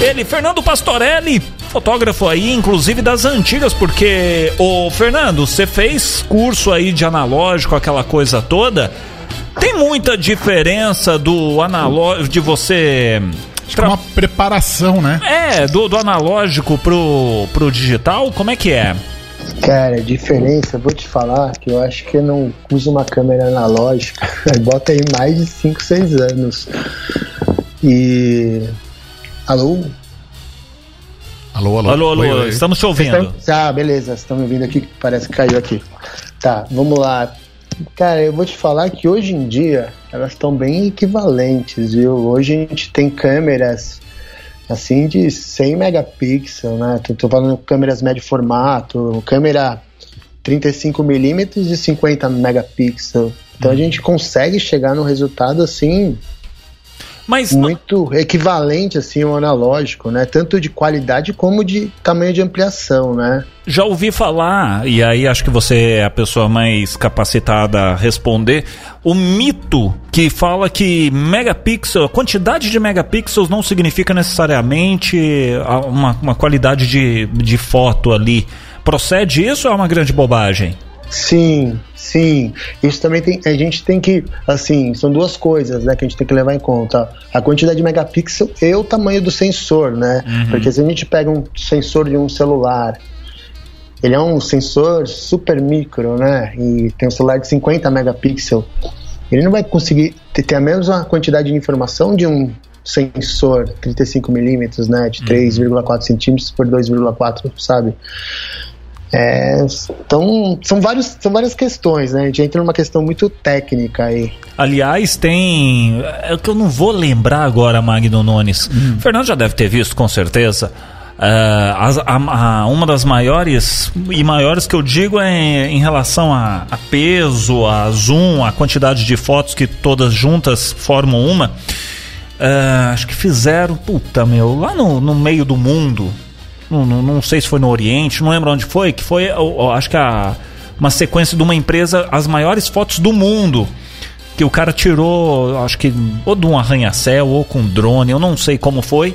Ele, Fernando Pastorelli, fotógrafo aí, inclusive das antigas, porque o Fernando, você fez curso aí de analógico, aquela coisa toda. Tem muita diferença do analógico de você é uma preparação, né? é, do, do analógico pro, pro digital, como é que é? Cara, diferença, eu vou te falar que eu acho que eu não uso uma câmera analógica. Bota aí mais de 5, 6 anos. E. Alô? Alô, alô. Alô, alô, Oi, estamos te ouvindo. Ah, beleza, vocês estão me ouvindo aqui, parece que caiu aqui. Tá, vamos lá. Cara, eu vou te falar que hoje em dia elas estão bem equivalentes, viu? Hoje a gente tem câmeras assim de 100 megapixels, né? Tô, tô falando câmeras médio formato, câmera 35mm e 50 megapixels. Então a gente consegue chegar num resultado assim Mas muito equivalente assim ao analógico, né? Tanto de qualidade como de tamanho de ampliação, né? Já ouvi falar, e aí acho que você é a pessoa mais capacitada a responder, o mito que fala que megapixel, a quantidade de megapixels não significa necessariamente uma, uma qualidade de, de foto ali. Procede isso ou é uma grande bobagem? Sim, sim. Isso também tem. A gente tem que. Assim, são duas coisas né, que a gente tem que levar em conta. A quantidade de megapixel e o tamanho do sensor, né? Porque se a gente pega um sensor de um celular. Ele é um sensor super micro, né? E tem um celular de 50 megapixels. Ele não vai conseguir ter, ter a mesma quantidade de informação de um sensor 35 milímetros, né? De 3,4 centímetros por 2,4, sabe? É, então, são, vários, são várias questões, né? A gente entra numa questão muito técnica aí. Aliás, tem. É que eu não vou lembrar agora, Magno Nunes. O Fernando já deve ter visto, com certeza. As- a- a- uma das maiores e maiores que eu digo é em, relação a, a peso, a zoom, a quantidade de fotos que todas juntas formam uma. Ah, acho que fizeram, puta meu, lá no, no meio do mundo. Não, não, não sei se foi no Oriente, não lembro onde foi, que foi, eu- eu acho que a, uma sequência de uma empresa, as maiores fotos do mundo que o cara tirou, acho que ou de um arranha-céu ou com drone, eu não sei como foi.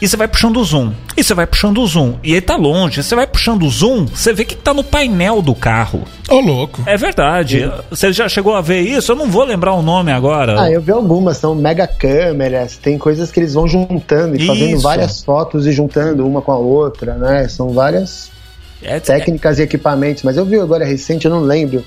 E você vai puxando o zoom. E você vai puxando o zoom. E ele tá longe. Você vai puxando o zoom, você vê que tá no painel do carro. Ô, louco. É verdade. Você já chegou a ver isso? Eu não vou lembrar o nome agora. Ah, eu vi algumas, são mega câmeras, tem coisas que eles vão juntando e fazendo Isso. várias fotos e juntando uma com a outra, né? São várias É, técnicas e equipamentos, mas eu vi agora recente, eu não lembro.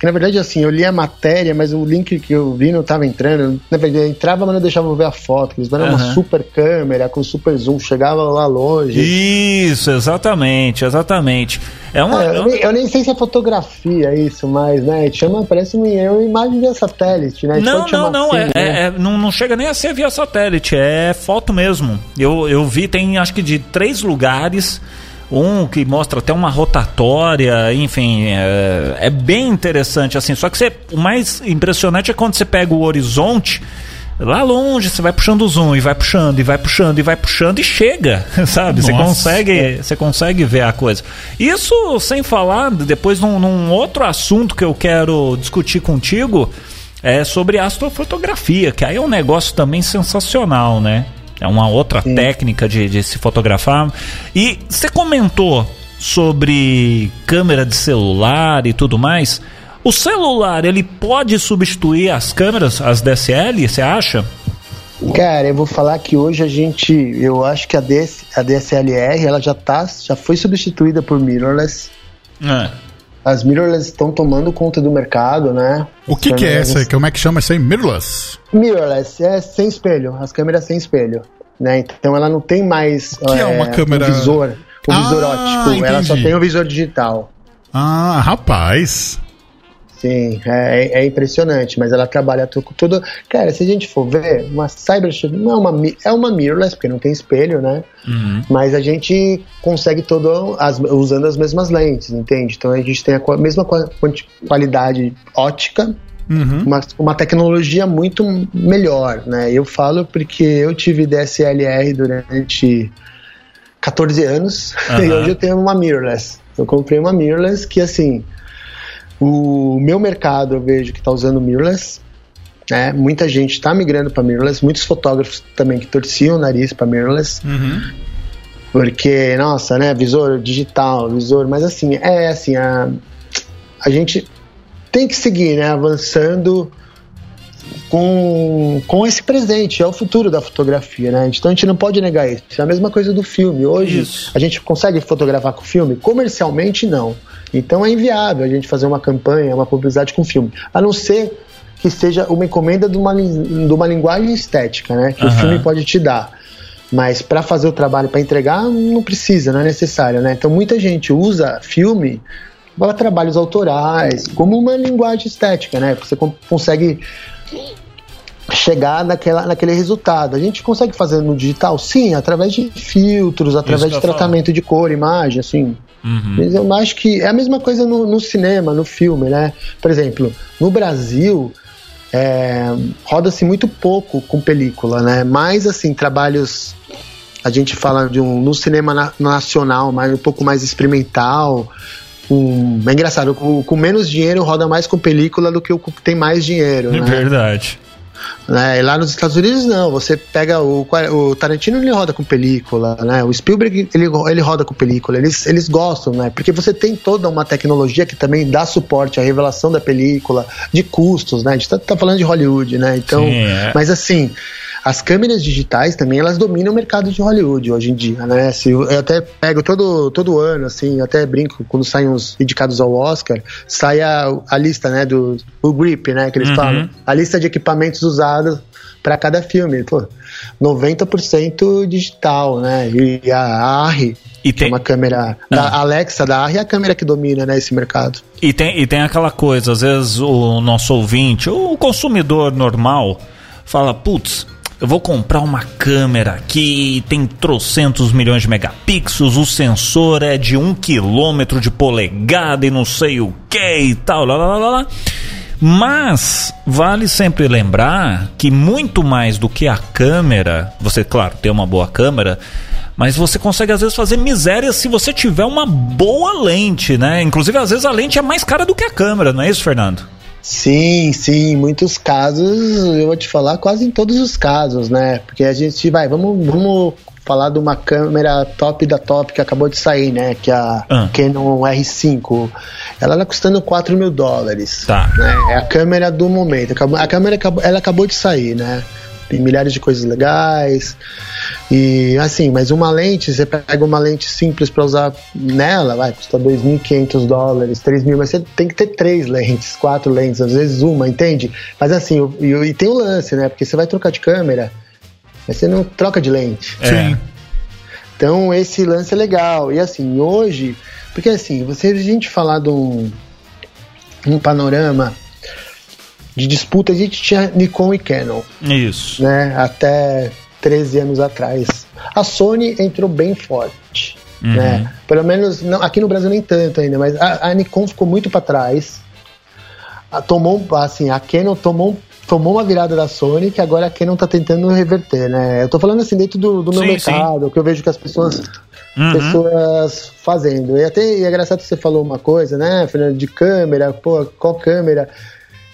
Que na verdade, assim, eu li a matéria, mas o link que eu vi não estava entrando. Na verdade, entrava, mas não deixava eu ver a foto. Eles deram Aham. uma super câmera com super zoom, chegava lá longe. Isso, exatamente, exatamente. É uma. É, eu, nem, eu nem sei se é fotografia isso, mas, né? Chama, parece uma, é uma imagem via satélite, né? Não, não, não, assim, é, né? é- é- não, não chega nem a ser via satélite, é foto mesmo. Eu, eu vi, tem acho que de três lugares, um que mostra até uma rotatória, enfim, é, é bem interessante assim. Só que você, o mais impressionante é quando você pega o horizonte. Lá longe, você vai puxando o zoom e vai puxando e vai puxando e vai puxando e chega, sabe? Você Nossa. consegue, você consegue ver a coisa. Isso sem falar, depois num, num outro assunto que eu quero discutir contigo, é sobre astrofotografia, que aí é um negócio também sensacional, né? É uma outra técnica de, de se fotografar. E você comentou sobre câmera de celular e tudo mais. O celular, ele pode substituir as câmeras, as DSL, você acha? Cara, eu vou falar que hoje a gente, eu acho que a, DS, a DSLR, ela já tá, já foi substituída por mirrorless. É. As mirrorless estão tomando conta do mercado, né? O que, que é essa? Como é que chama isso aí? Mirrorless? Mirrorless é sem espelho, as câmeras sem espelho, né? Então ela não tem mais que é uma câmera- um visor, o Ah, visor óptico, ela só entendi. tem o visor digital. Ah, rapaz. Sim, é, é impressionante, mas ela trabalha tudo. Cara, se a gente for ver, uma Cyber Shot não é uma, é uma mirrorless, porque não tem espelho, né? Mas a gente consegue todo as- usando as mesmas lentes, entende? Então a gente tem a mesma qualidade ótica, uma, uma tecnologia muito melhor, né? Eu falo porque eu tive DSLR durante 14 anos e Aham. hoje eu tenho uma mirrorless. Eu comprei uma mirrorless que assim, o meu mercado eu vejo que está usando mirrorless. Né? Muita gente está migrando para mirrorless, muitos fotógrafos também que torciam o nariz para mirrorless. Porque, nossa, né, visor digital, visor, mas assim, é assim, a, a gente tem que seguir, né, avançando com, com esse presente, é o futuro da fotografia, né? Então a gente não pode negar isso. É a mesma coisa do filme. Hoje Isso. a gente consegue fotografar com filme? Comercialmente não. Então é inviável a gente fazer uma campanha, uma publicidade com filme. A não ser que seja uma encomenda de uma, de uma linguagem estética, né? Que o Aham. filme pode te dar. Mas para fazer o trabalho, para entregar, não precisa, não é necessário, né? Então muita gente usa filme para trabalhos autorais, como uma linguagem estética, né? Você con- consegue chegar naquela, naquele resultado. A gente consegue fazer no digital? Sim, através de filtros, através de tratamento de cor, imagem, assim. Mas eu acho que é a mesma coisa no, no cinema, no filme, né? Por exemplo, no Brasil, é, roda-se muito pouco com película, né? Mais, assim, trabalhos... A gente fala de um no cinema na- nacional, mas um pouco mais experimental. Um, é engraçado, com, com menos dinheiro roda mais com película do que o que tem mais dinheiro. É né? verdade. Né? E lá nos Estados Unidos não, você pega o, o Tarantino ele roda com película, né? O Spielberg ele, ele roda com película, eles, eles gostam, né? Porque você tem toda uma tecnologia que também dá suporte à revelação da película, de custos, né? A gente tá, tá falando de Hollywood, né? Então, Sim, é. mas assim, as câmeras digitais também elas dominam o mercado de Hollywood hoje em dia, né? Se eu, até pego todo, todo ano, assim, até brinco quando saem os indicados ao Oscar, sai a, a lista, né, do o grip, né, que eles Uhum. falam, a lista de equipamentos usados para cada filme, pô, 90% digital, né? E a ARRI, E que tem- é uma câmera da Alexa da ARRI, é a câmera que domina, né, esse mercado. E tem, e tem aquela coisa, às vezes o nosso ouvinte, o consumidor normal, fala, putz, eu vou comprar uma câmera que tem trocentos milhões de megapixels, o sensor é de um quilômetro de polegada e não sei o que e tal, lá, lá, lá, lá. Mas vale sempre lembrar que muito mais do que a câmera, você, claro, tem uma boa câmera, mas você consegue às vezes fazer miséria se você tiver uma boa lente, né? Inclusive, às vezes a lente é mais cara do que a câmera, não é isso, Fernando? Sim, sim, em muitos casos, eu vou te falar quase em todos os casos, né? Porque a gente vai, vamos, vamos falar de uma câmera top da top que acabou de sair, né? Que é a Ah. Canon R5. Ela tá custando 4 mil dólares. Tá. né? É a câmera do momento. A câmera acabou- ela acabou de sair, né? Tem milhares de coisas legais. E assim, mas uma lente, você pega uma lente simples para usar nela, vai, custa 2.500 dólares, 3 mil, mas você tem que ter três lentes, quatro lentes, às vezes uma, entende? Mas assim, e, e tem o lance, né? Porque você vai trocar de câmera, mas você não troca de lente. É. Então esse lance é legal. E assim, hoje, porque assim, você a gente falar de um, um panorama de disputa, a gente tinha Nikon e Canon, Isso. né? Até 13 anos atrás. A Sony entrou bem forte, Uhum. né? Pelo menos não, aqui no Brasil nem tanto ainda, mas a, a Nikon ficou muito para trás. A, tomou assim, a Canon tomou tomou uma virada da Sony que agora a Canon tá tentando reverter, né? Eu tô falando assim dentro do, do meu Sim, sim. mercado, o que eu vejo que as pessoas Uhum. pessoas fazendo. E até e é engraçado que você falou uma coisa, né, Fernando, de câmera, pô, qual câmera?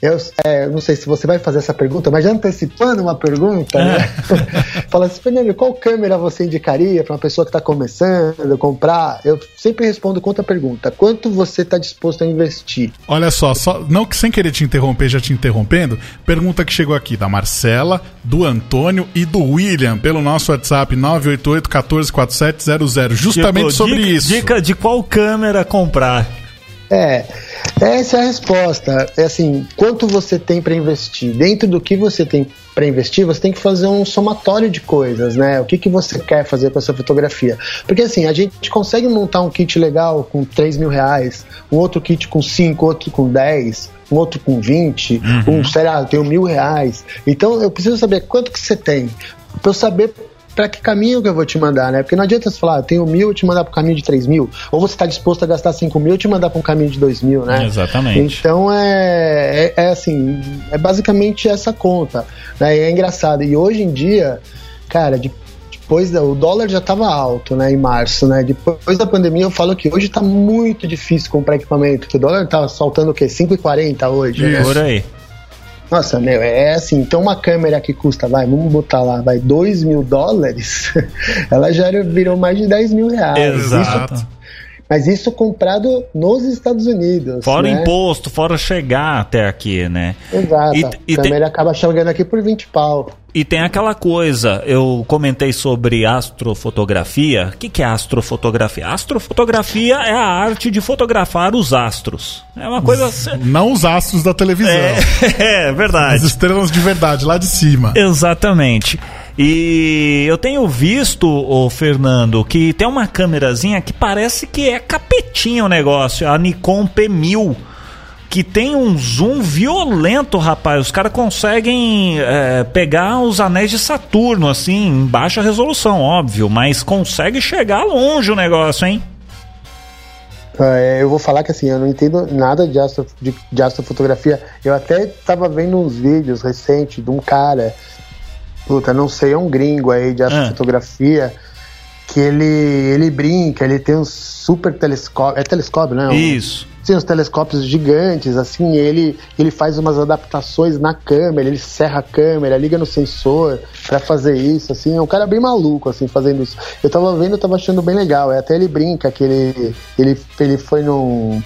Eu é, não sei se você vai fazer essa pergunta, mas já antecipando uma pergunta, né? Fala assim, Fernando, qual câmera você indicaria para uma pessoa que está começando a comprar? Eu sempre respondo com outra pergunta: quanto você está disposto a investir? Olha só, só, não que sem querer te interromper, já te interrompendo, pergunta que chegou aqui da Marcela, do Antônio e do William, pelo nosso WhatsApp 988 144700, justamente Tipo, sobre dica, isso. Dica de qual câmera comprar. É, essa é a resposta. É assim, quanto você tem para investir? Dentro do que você tem para investir, você tem que fazer um somatório de coisas, né? O que, que você quer fazer com essa fotografia? Porque assim, a gente consegue montar um kit legal com 3 mil reais, um outro kit com 5, outro com 10, um outro com 20, um, sei lá, eu tenho mil reais. Então eu preciso saber quanto que você tem. Pra eu saber para que caminho que eu vou te mandar, né? Porque não adianta você falar, eu tenho mil, eu te mandar para caminho de três mil. Ou você está disposto a gastar cinco mil, eu te mandar para um caminho de dois mil, né? Exatamente. Então é, é, é assim, é basicamente essa conta. Né? E é engraçado. E hoje em dia, cara, de, depois da, o dólar já estava alto, né, em março, né? Depois da pandemia, eu falo que hoje está muito difícil comprar equipamento, que o dólar tá saltando o quê? 5,40 hoje, né? Por aí. Nossa, meu, é assim, então uma câmera que custa, vai, vamos botar lá, vai, 2 mil dólares, ela já virou mais de 10 mil reais. Exato. Isso, mas isso comprado nos Estados Unidos. Fora né? imposto, fora chegar até aqui, né? Exato. E- e tem- câmera acaba chegando aqui por 20 pau. E tem aquela coisa, eu comentei sobre astrofotografia. O que, que é astrofotografia? Astrofotografia é a arte de fotografar os astros. É uma coisa. Não os astros da televisão. É, é verdade. As estrelas de verdade, lá de cima. Exatamente. E eu tenho visto, o Fernando, que tem uma câmerazinha que parece que é capetinha o negócio, a Nikon P1000, que tem um zoom violento, rapaz. Os caras conseguem é, pegar os anéis de Saturno, assim, em baixa resolução, óbvio, mas consegue chegar longe o negócio, hein? É, eu vou falar que assim, eu não entendo nada de, astro, de, de astrofotografia. Eu até tava vendo uns vídeos recentes de um cara, puta, não sei, é um gringo aí de astrofotografia, que ele, ele brinca, ele tem um super telescópio. É telescópio, né? Isso. Sim, uns telescópios gigantes, assim, ele, ele faz umas adaptações na câmera, ele serra a câmera, liga no sensor pra fazer isso, assim, é um cara bem maluco, assim, fazendo isso. Eu tava vendo, eu tava achando bem legal, é, até ele brinca que ele, ele, ele foi num...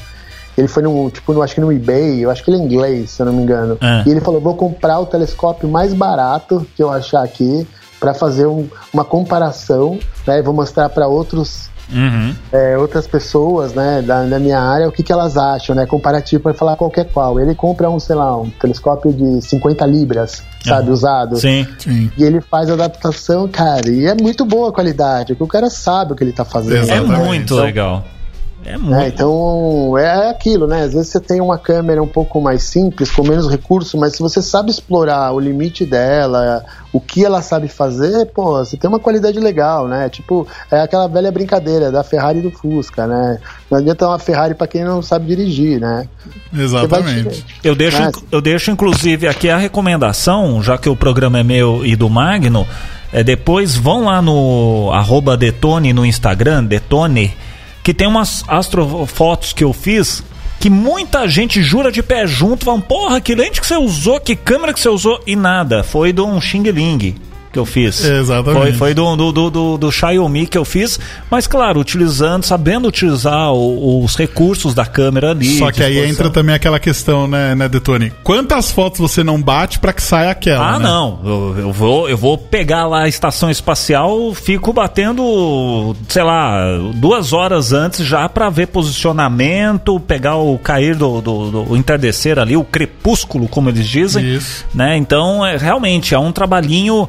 Ele foi num, tipo, no, acho que no eBay, eu acho que ele é inglês, se eu não me engano. Ah. E ele falou, vou comprar o telescópio mais barato que eu achar aqui pra fazer um- uma comparação, né, e vou mostrar pra outros Uhum. é, outras pessoas, né, da, da minha área, o que, que elas acham, né, comparativo para falar qualquer qual. Ele compra um, sei lá, um telescópio de 50 libras, sabe, Aham. usado. Sim. Sim. E ele faz a adaptação, cara, e é muito boa a qualidade, porque o cara sabe o que ele tá fazendo. É muito Então, legal. É é, muito. então é aquilo, né? Às vezes você tem uma câmera um pouco mais simples, com menos recursos, mas se você sabe explorar o limite dela, o que ela sabe fazer, pô, você tem uma qualidade legal, né? Tipo, é aquela velha brincadeira da Ferrari e do Fusca, né? Não adianta uma Ferrari pra quem não sabe dirigir, né? Exatamente. Eu deixo, Mas- eu deixo inclusive aqui a recomendação, já que o programa é meu e do Magno. É, depois vão lá no arroba Detone no Instagram, Detone, que tem umas astrofotos que eu fiz que muita gente jura de pé junto, falam, porra, que lente que você usou, que câmera que você usou, e nada, foi de um Xing Ling que eu fiz. Exatamente. Foi, foi do, do, do, do, Xiaomi que eu fiz, mas claro, utilizando, sabendo utilizar o- os recursos da câmera ali. Só que aí entra também aquela questão, né, né, Detone? Quantas fotos você não bate pra que saia aquela? Ah, né? não. Eu, eu vou, eu vou pegar lá a estação espacial, fico batendo, sei lá, duas horas antes já pra ver posicionamento, pegar o cair do, do, do entardecer ali, o crepúsculo, como eles dizem. Isso. Né? Então, é, realmente, é um trabalhinho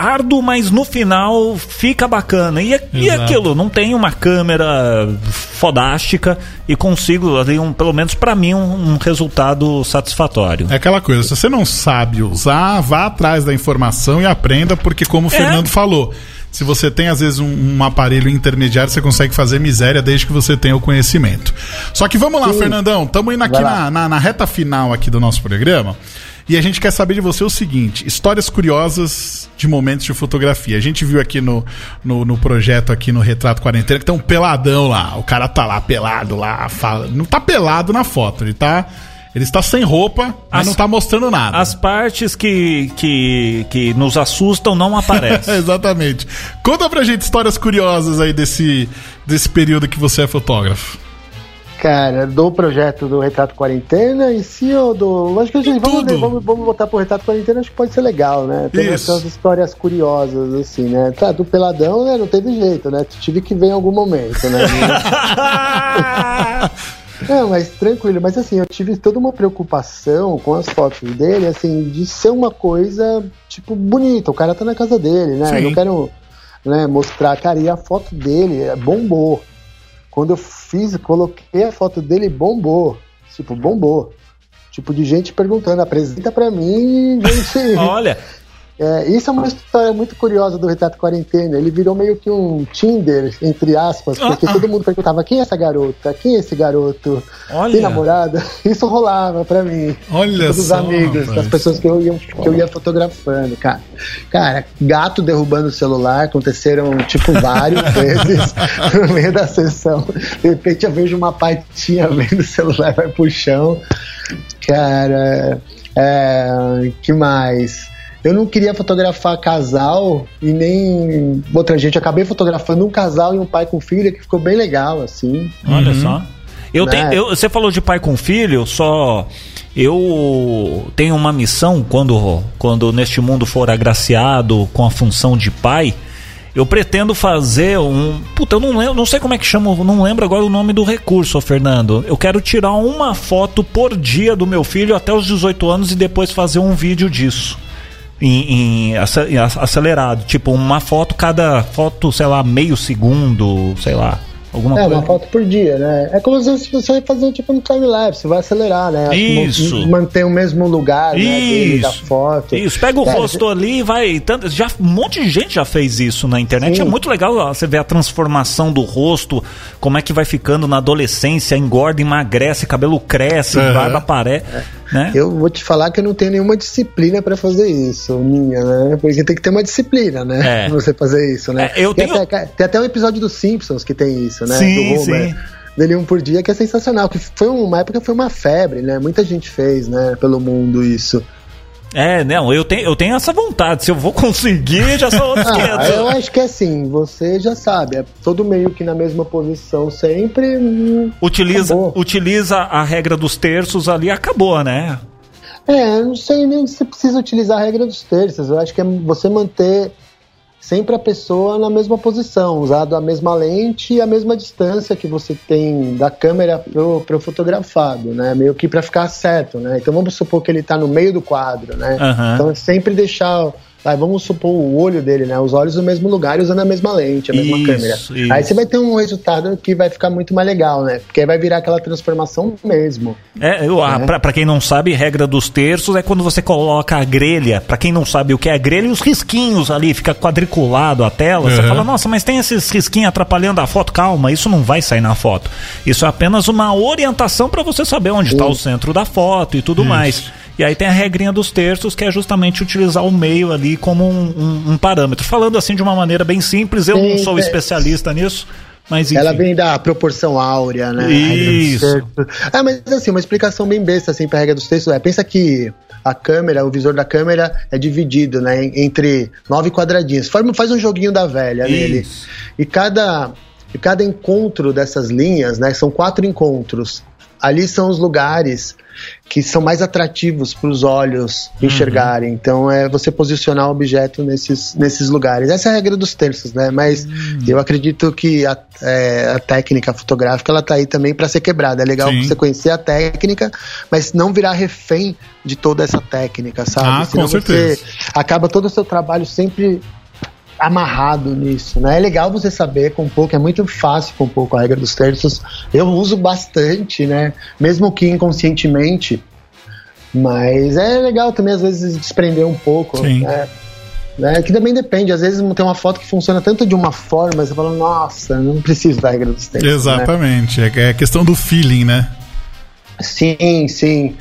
árduo, mas no final fica bacana. E, e aquilo, não tem uma câmera fodástica e consigo, ali, um, pelo menos pra mim, um, um resultado satisfatório. É aquela coisa, se você não sabe usar, vá atrás da informação e aprenda, porque como o É. Fernando falou, se você tem às vezes um, um aparelho intermediário, você consegue fazer miséria desde que você tenha o conhecimento. Só que vamos lá, Sim. Fernandão, estamos indo aqui na, na, na reta final aqui do nosso programa. E a gente quer saber de você o seguinte: histórias curiosas de momentos de fotografia. A gente viu aqui no, no, no projeto, aqui no Retrato Quarentena, que tem um peladão lá. O cara tá lá pelado lá, fala. Não tá pelado na foto, ele tá. Ele está sem roupa, mas As- não tá mostrando nada. As partes que, que, que nos assustam não aparecem. Exatamente. Conta pra gente histórias curiosas aí desse, desse período que você é fotógrafo. Cara, do projeto do Retrato Quarentena e se eu do. Acho que a gente vamos, vamos, vamos botar pro Retrato Quarentena, acho que pode ser legal, né? Tem essas histórias curiosas, assim, né? Tá, do Peladão, né? Não teve jeito, né? Tive que ver em algum momento, né? Não, mas tranquilo, mas assim, eu tive toda uma preocupação com as fotos dele, assim, de ser uma coisa, tipo, bonita. O cara tá na casa dele, né? Sim. Eu não quero né, mostrar, cara, e a foto dele é, bombou. Quando eu fiz, coloquei a foto dele, bombou. Tipo, bombou. Tipo, de gente perguntando, apresenta pra mim, gente. Olha, É, isso é uma história muito curiosa do Retrato Quarentena. Ele virou meio que um Tinder, entre aspas, porque Ah, ah. todo mundo perguntava quem é essa garota, quem é esse garoto, Olha. tem namorada. Isso rolava pra mim. Olha Dos só, amigos, rapaz. das pessoas que eu, ia, que eu ia fotografando, cara. Cara, gato derrubando o celular, aconteceram, tipo, várias vezes no meio da sessão. De repente eu vejo uma patinha vendo o celular, vai pro chão. Cara, é, que mais? Eu não queria fotografar casal e nem outra gente. Eu acabei fotografando um casal e um pai com filha que ficou bem legal, assim. olha só. Eu Né? tenho, eu- você falou de pai com filho, só eu tenho uma missão quando, quando neste mundo for agraciado com a função de pai. Eu pretendo fazer um. Puta, eu não lembro, não sei como é que chama, não lembro agora o nome do recurso, ô Fernando. Eu quero tirar uma foto por dia do meu filho até os 18 anos e depois fazer um vídeo disso. Em, em ace- em ac- acelerado. Tipo, uma foto, cada foto, sei lá, meio segundo, sei lá. Alguma É, coisa. uma foto por dia, né? É como se você fazer tipo um time-lapse, vai acelerar, né? Isso. man- Manter o mesmo lugar, né? dele, da Isso. foto. Isso, pega o É, rosto ali e vai. Tanto, já, um monte de gente já fez isso na internet. Sim. É muito legal ó, você ver a transformação do rosto, como é que vai ficando na adolescência, engorda, emagrece, cabelo cresce, Aham. barba aparece. Né? Eu vou te falar que eu não tenho nenhuma disciplina pra fazer isso, minha, né? Porque tem que ter uma disciplina, né? É. Pra você fazer isso, né? É, eu tem, tenho- até, tem até um episódio dos Simpsons que tem isso, né? Sim, Do Homer. sim. Dele um por dia, que é sensacional. Que foi uma época foi uma febre, né? Muita gente fez, né? Pelo mundo isso. É, não, eu tenho, eu tenho essa vontade. Se eu vou conseguir, já são outros Ah, 500. eu acho que é assim, você já sabe, é todo meio que na mesma posição sempre. hum, Utiliza, acabou. utiliza a regra dos terços ali, acabou, né? É, não sei nem se precisa utilizar a regra dos terços. Eu acho que é você manter sempre a pessoa na mesma posição, usado a mesma lente e a mesma distância que você tem da câmera pro, pro fotografado, né? Meio que para ficar certo, né? Então vamos supor que ele tá no meio do quadro, né? Aham. Então é sempre deixar. Vai, vamos supor o olho dele, né? Os olhos no mesmo lugar e usando a mesma lente, a mesma Isso, câmera. isso. Aí você vai ter um resultado que vai ficar muito mais legal, né? Porque aí vai virar aquela transformação mesmo. É, eu, a- pra, pra quem não sabe, regra dos terços é quando você coloca a grelha. Pra quem não sabe o que é grelha, e os risquinhos ali, fica quadriculado a tela. Você Uhum. fala, nossa, mas tem esses risquinhos atrapalhando a foto. Calma, isso não vai sair na foto. Isso é apenas uma orientação pra você saber onde está o centro da foto e tudo mais. E aí tem a regrinha dos terços, que é justamente utilizar o meio ali como um, um- um parâmetro. Falando assim de uma maneira bem simples, eu não Sim, sou é. especialista nisso, mas. Ela vem da proporção áurea, né? Isso. É, mas assim, uma explicação bem besta assim, pra regra dos textos é: pensa que a câmera, o visor da câmera é dividido, né, entre nove quadradinhos. Forma, faz um joguinho da velha nele. Isso. E cada, e cada encontro dessas linhas, né, são quatro encontros. Ali são os lugares que são mais atrativos para os olhos enxergarem. Então é você posicionar o objeto nesses, nesses lugares. Essa é a regra dos terços, né? Mas eu acredito que a, é, a técnica fotográfica ela tá aí também para ser quebrada. É legal Sim. você conhecer a técnica, mas não virar refém de toda essa técnica, sabe? Ah, com Senão certeza. você acaba todo o seu trabalho sempre amarrado nisso, né? É legal você saber com pouco, é muito fácil com pouco a regra dos terços. Eu uso bastante, né? Mesmo que inconscientemente. Mas é legal também, às vezes, desprender um pouco. Sim. Né? Né? Que também depende, às vezes tem uma foto que funciona tanto de uma forma, você fala, nossa, não preciso da regra dos terços. né? Exatamente. É, é questão do feeling, né? Sim, sim.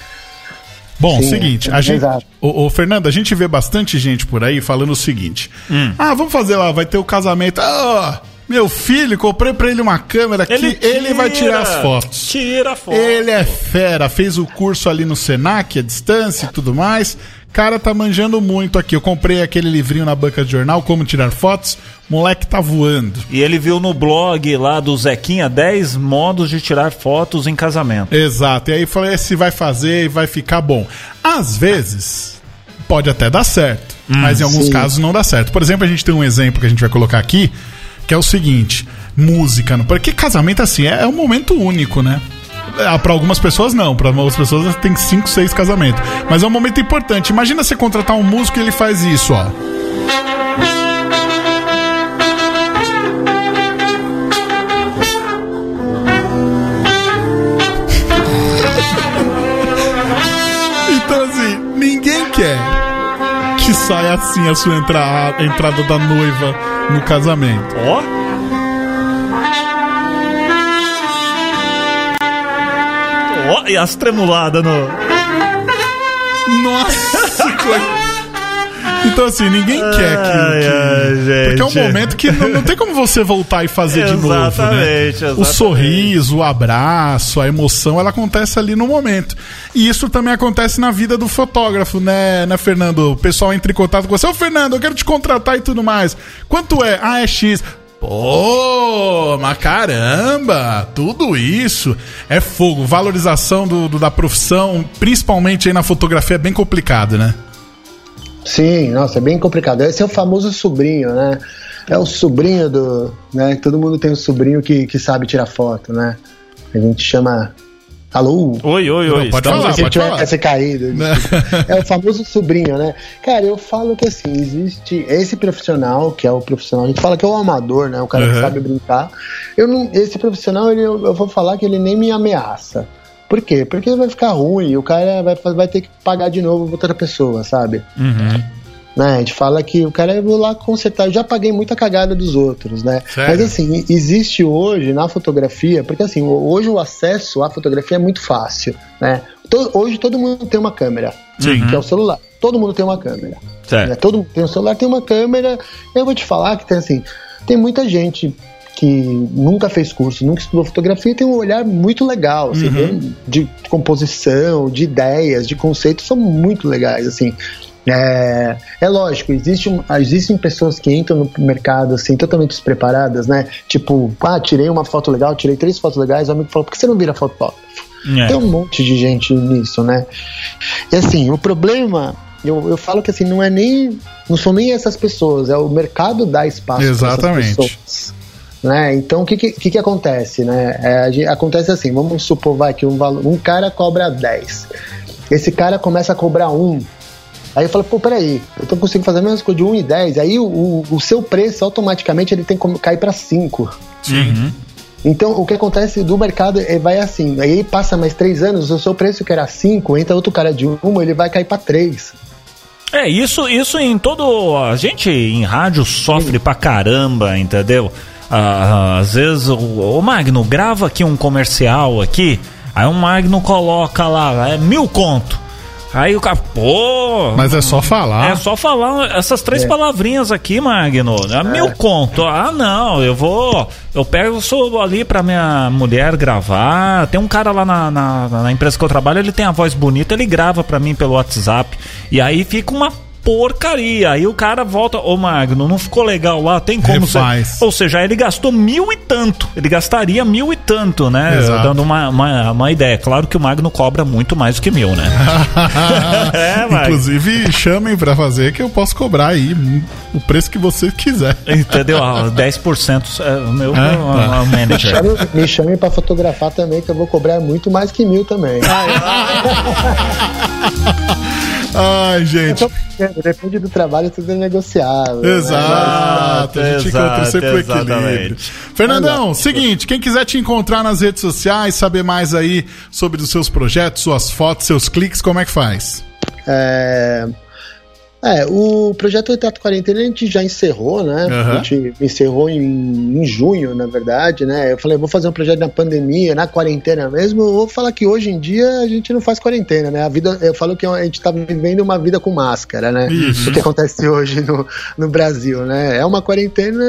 Bom, Sim, seguinte, é, a gente, ô, ô, Fernando, a gente vê bastante gente por aí falando o seguinte: Hum. Ah, vamos fazer lá, vai ter o casamento. Ah, meu filho, comprei pra ele uma câmera que ele, vai tirar as fotos. Tira a foto. Ele é fera, fez o curso ali no Senac, a distância e tudo mais. Cara, tá manjando muito aqui. Eu comprei aquele livrinho na banca de jornal, Como Tirar Fotos. Moleque tá voando. E ele viu no blog lá do Zequinha 10 modos de tirar fotos em casamento. Exato. E aí falei se vai fazer e vai ficar bom. Às vezes pode até dar certo, mas em alguns sim. casos não dá certo. Por exemplo, a gente tem um exemplo que a gente vai colocar aqui, que é o seguinte: música, porque casamento assim é, é um momento único, né? É, pra algumas pessoas não, pra outras pessoas tem 5, 6 casamentos. Mas é um momento importante. Imagina você contratar um músico e ele faz isso, ó. Então assim, ninguém quer que saia assim a sua entra- entrada da noiva no casamento. Ó. Ó, e as tremuladas no. Nossa. Então, assim, ninguém quer que. Ai, que- ai, Porque é um gente. momento que não, não tem como você voltar e fazer de novo. Né? Exatamente, O sorriso, o abraço, a emoção, ela acontece ali no momento. E isso também acontece na vida do fotógrafo, né, né, Fernando? O pessoal entra em contato com você. Ô, Fernando, eu quero te contratar e tudo mais. Quanto é? Ah, é X. Pô, mas caramba, tudo isso é fogo. Valorização do, do- da profissão, principalmente aí na fotografia, é bem complicado, né? Sim, nossa, é bem complicado. Esse é o famoso sobrinho, né? É o sobrinho do. Né? Todo mundo tem um sobrinho que, que sabe tirar foto, né? A gente chama. Alô? Oi, oi, oi. Não, pode estamos falar, se pode tivesse caído. desculpa. é o famoso sobrinho, né? Cara, eu falo que assim, existe esse profissional, que é o profissional, a gente fala que é o amador, né? O cara Uhum. que sabe brincar. Eu não, esse profissional, ele, eu, eu vou falar que ele nem me ameaça. Por quê? Porque vai ficar ruim, o cara vai, vai ter que pagar de novo outra pessoa, sabe? Uhum. Né? A gente fala que o cara eu vou lá consertar. Eu já paguei muita cagada dos outros, né? Sério? Mas assim, existe hoje na fotografia, porque assim, hoje o acesso à fotografia é muito fácil, né? Hoje todo mundo tem uma câmera, Sim. que é o celular. Todo mundo tem uma câmera. Certo. né? Todo mundo tem um celular, tem uma câmera. Eu vou te falar que tem assim, tem muita gente que nunca fez curso, nunca estudou fotografia, e tem um olhar muito legal, assim, Uhum. de composição, de ideias, de conceitos, são muito legais, assim. É, é lógico, existe um- existem pessoas que entram no mercado assim totalmente despreparadas, né? Tipo, ah, tirei uma foto legal, tirei três fotos legais, o amigo falou, por que você não vira fotógrafo? É. Tem um monte de gente nisso, né? E assim, o problema, eu, eu falo que assim, não é nem. Não são nem essas pessoas, é o mercado dar espaço pra essas Exatamente. pessoas. Né? Então o que, que, que acontece? Né? É, acontece assim, vamos supor vai, que um, um cara cobra 10. Esse cara começa a cobrar 1. Aí eu falo, pô, peraí, eu tô conseguindo fazer a mesma coisa de 1 e 10. Aí o, o, seu preço automaticamente ele tem que cair para 5. Sim. Então, o que acontece do mercado é, vai assim, aí passa mais três anos, o seu preço que era 5, entra outro cara de uma, ele vai cair pra 3. É, isso, isso em todo. A gente em rádio sofre pra caramba, entendeu? Ah, às vezes o, o Magno grava aqui um comercial aqui, aí o Magno coloca lá, é mil conto. Aí o cara, pô. Mas é só falar. É só falar essas três palavrinhas aqui, Magno. É mil conto. Ah, não, eu vou. Eu pego sou ali pra minha mulher gravar. Tem um cara lá na, na, na empresa que eu trabalho, ele tem a voz bonita, ele grava pra mim pelo WhatsApp. E aí fica uma porcaria. Aí o cara volta, ô Magno, não ficou legal lá? Tem como. Refaz. Ou seja, ele gastou mil e tanto. Ele gastaria mil e tanto, né? Exato. Dando uma, uma, uma ideia. Claro que o Magno cobra muito mais do que mil, né? É. Inclusive, chamem pra fazer que eu posso cobrar aí o preço que você quiser. Entendeu? Ah, 10% é o meu É, é, tá. o manager. Chame- Me chamem pra fotografar também, que eu vou cobrar muito mais que mil também. Ai, gente. Depende do trabalho, tudo é negociável. né? Exato, a gente Exato, encontra sempre o equilíbrio. Fernandão, seguinte, quem quiser te encontrar nas redes sociais, saber mais aí sobre os seus projetos, suas fotos, seus cliques, como é que faz? É, é, o projeto Retrato Quarentena a gente já encerrou, né? Aham. A gente encerrou em, em junho, na verdade, né? Eu falei, vou fazer um projeto na pandemia, na quarentena mesmo. Eu vou falar que hoje em dia a gente não faz quarentena, né? A vida, eu falo que a gente tá vivendo uma vida com máscara, né? Isso. O que acontece hoje no, no Brasil, né? É uma quarentena,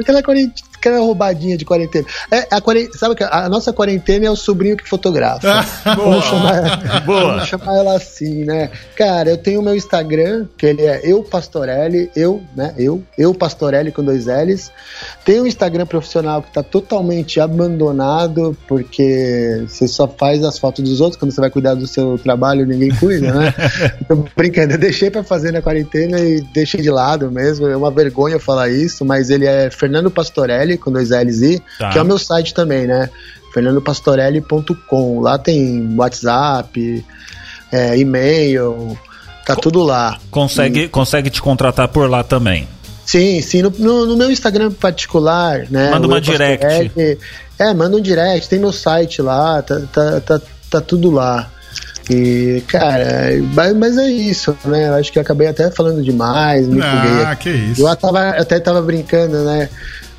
aquela quarentena, aquela roubadinha de quarentena. É, a quarentena sabe que a nossa quarentena é o sobrinho que fotografa. Vamos chamar, Boa. vamos chamar ela assim, né? Cara, eu tenho o meu Instagram, que ele é eu Pastorelli, eu, né? Eu, eu Pastorelli com dois L's. Tem um Instagram profissional que tá totalmente abandonado, porque você só faz as fotos dos outros, quando você vai cuidar do seu trabalho, ninguém cuida, né? Tô brincando, eu deixei pra fazer na quarentena e deixei de lado mesmo. É uma vergonha falar isso, mas ele é Fernando Pastorelli, com dois L's e, Tá. que é o meu site também, né? fernandopastorelli.com. Lá tem WhatsApp, é, e-mail, tá tudo lá. Consegue, consegue te contratar por lá também. Sim, sim. No, no- no meu Instagram particular, né? Manda uma direct. É, manda um direct, tem meu site lá, tá, tá, tá, tá tudo lá. E, cara, mas, é isso, né? Eu acho que eu acabei até falando demais, me. Ah, que isso. Eu tava, até tava brincando, né?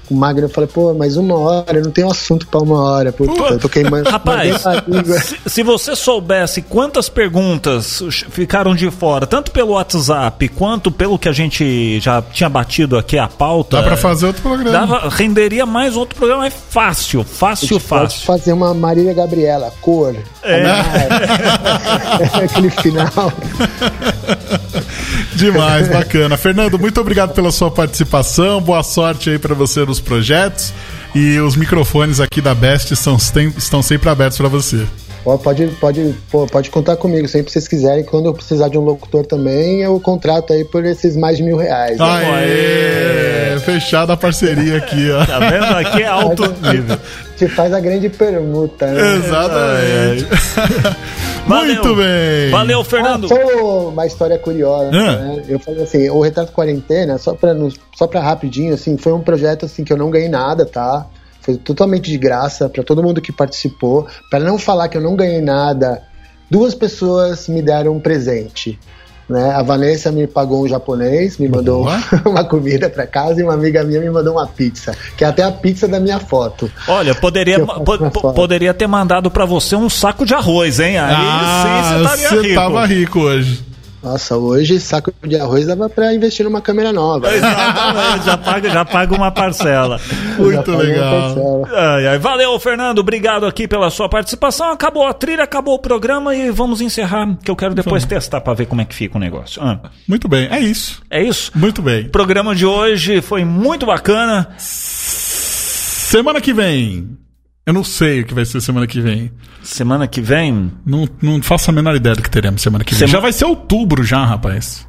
Com o Magno, eu falei, pô, mas uma hora, eu não tenho assunto pra uma hora. Puta, eu tô queimando. Rapaz, se, se você soubesse quantas perguntas ficaram de fora, tanto pelo WhatsApp quanto pelo que a gente já tinha batido aqui a pauta. Dá pra fazer outro programa. dava- renderia mais outro programa. É fácil, fácil, Pode fácil. fazer uma Marília Gabriela, cor. É. Aquele final. Demais, bacana. Fernando, muito obrigado pela sua participação. Boa sorte aí pra você nos projetos. E os microfones aqui da Best estão, estão sempre abertos pra você. Pode, pode, pode contar comigo, sempre que vocês quiserem. Quando eu precisar de um locutor também, eu contrato aí por esses mais de mil reais. né? Aê! Fechada a parceria aqui, ó. Tá vendo? Aqui é alto nível. Te faz a grande permuta, né? Exatamente. Valeu. Muito bem. Valeu, Fernando. Ah, só uma história curiosa, Ah. né? Eu falei assim, o Retrato Quarentena, só pra, só pra rapidinho, assim, foi um projeto assim que eu não ganhei nada, tá? Foi totalmente de graça pra todo mundo que participou. Pra não falar que eu não ganhei nada, duas pessoas me deram um presente. Né? A Vanessa me pagou um japonês, me mandou Boa. uma comida pra casa e uma amiga minha me mandou uma pizza, que é até a pizza da minha foto. Olha, poderia, po- foto. poderia ter mandado pra você um saco de arroz, hein? Aí Ah, sim, você estaria você rico. tava rico hoje. Nossa, hoje saco de arroz dava pra investir numa câmera nova. Exatamente, já paga, já paga uma parcela. Muito legal. parcela. Ai, ai. Valeu, Fernando. Obrigado aqui pela sua participação. Acabou a trilha, acabou o programa e vamos encerrar, que eu quero depois testar pra ver como é que fica o negócio. Ah, Muito bem, é isso. é isso? Muito bem. O programa de hoje foi muito bacana. Semana que vem. Eu não sei o que vai ser semana que vem. Semana que vem, Não, não faço a menor ideia do que teremos semana que vem. Sema- Já vai ser outubro já, rapaz.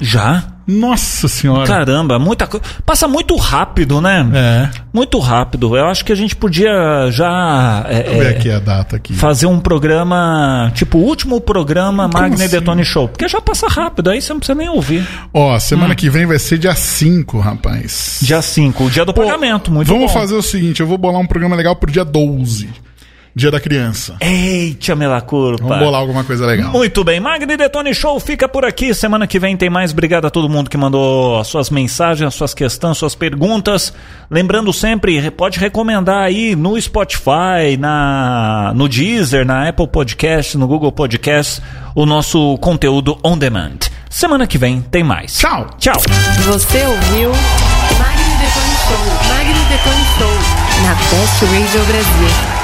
Já? Nossa senhora. Caramba, muita coisa. Passa muito rápido, né? É. Muito rápido. Eu acho que a gente podia já é, Deixa eu ver é, aqui a data aqui. fazer um programa, tipo o último programa Magna e assim? Detone Show. Porque já passa rápido, aí você não precisa nem ouvir. Ó, semana que vem vai ser dia 5, rapaz. Hum. Dia 5, o dia do Pô, pagamento. Muito Vamos bom. fazer o seguinte, eu vou bolar um programa legal pro dia 12. Dia da criança. Eita, mela culpa. Vamos bolar alguma coisa legal. Muito bem, Magni Detone Show fica por aqui. Semana que vem tem mais. Obrigado a todo mundo que mandou as suas mensagens, as suas questões, suas perguntas. Lembrando sempre, pode recomendar aí no Spotify, na no Deezer, na Apple Podcast, no Google Podcast, o nosso conteúdo on demand. Semana que vem tem mais. Tchau. Tchau. Você ouviu Magno Detone Show. Magno Detone Show. Na Best Radio Brasil.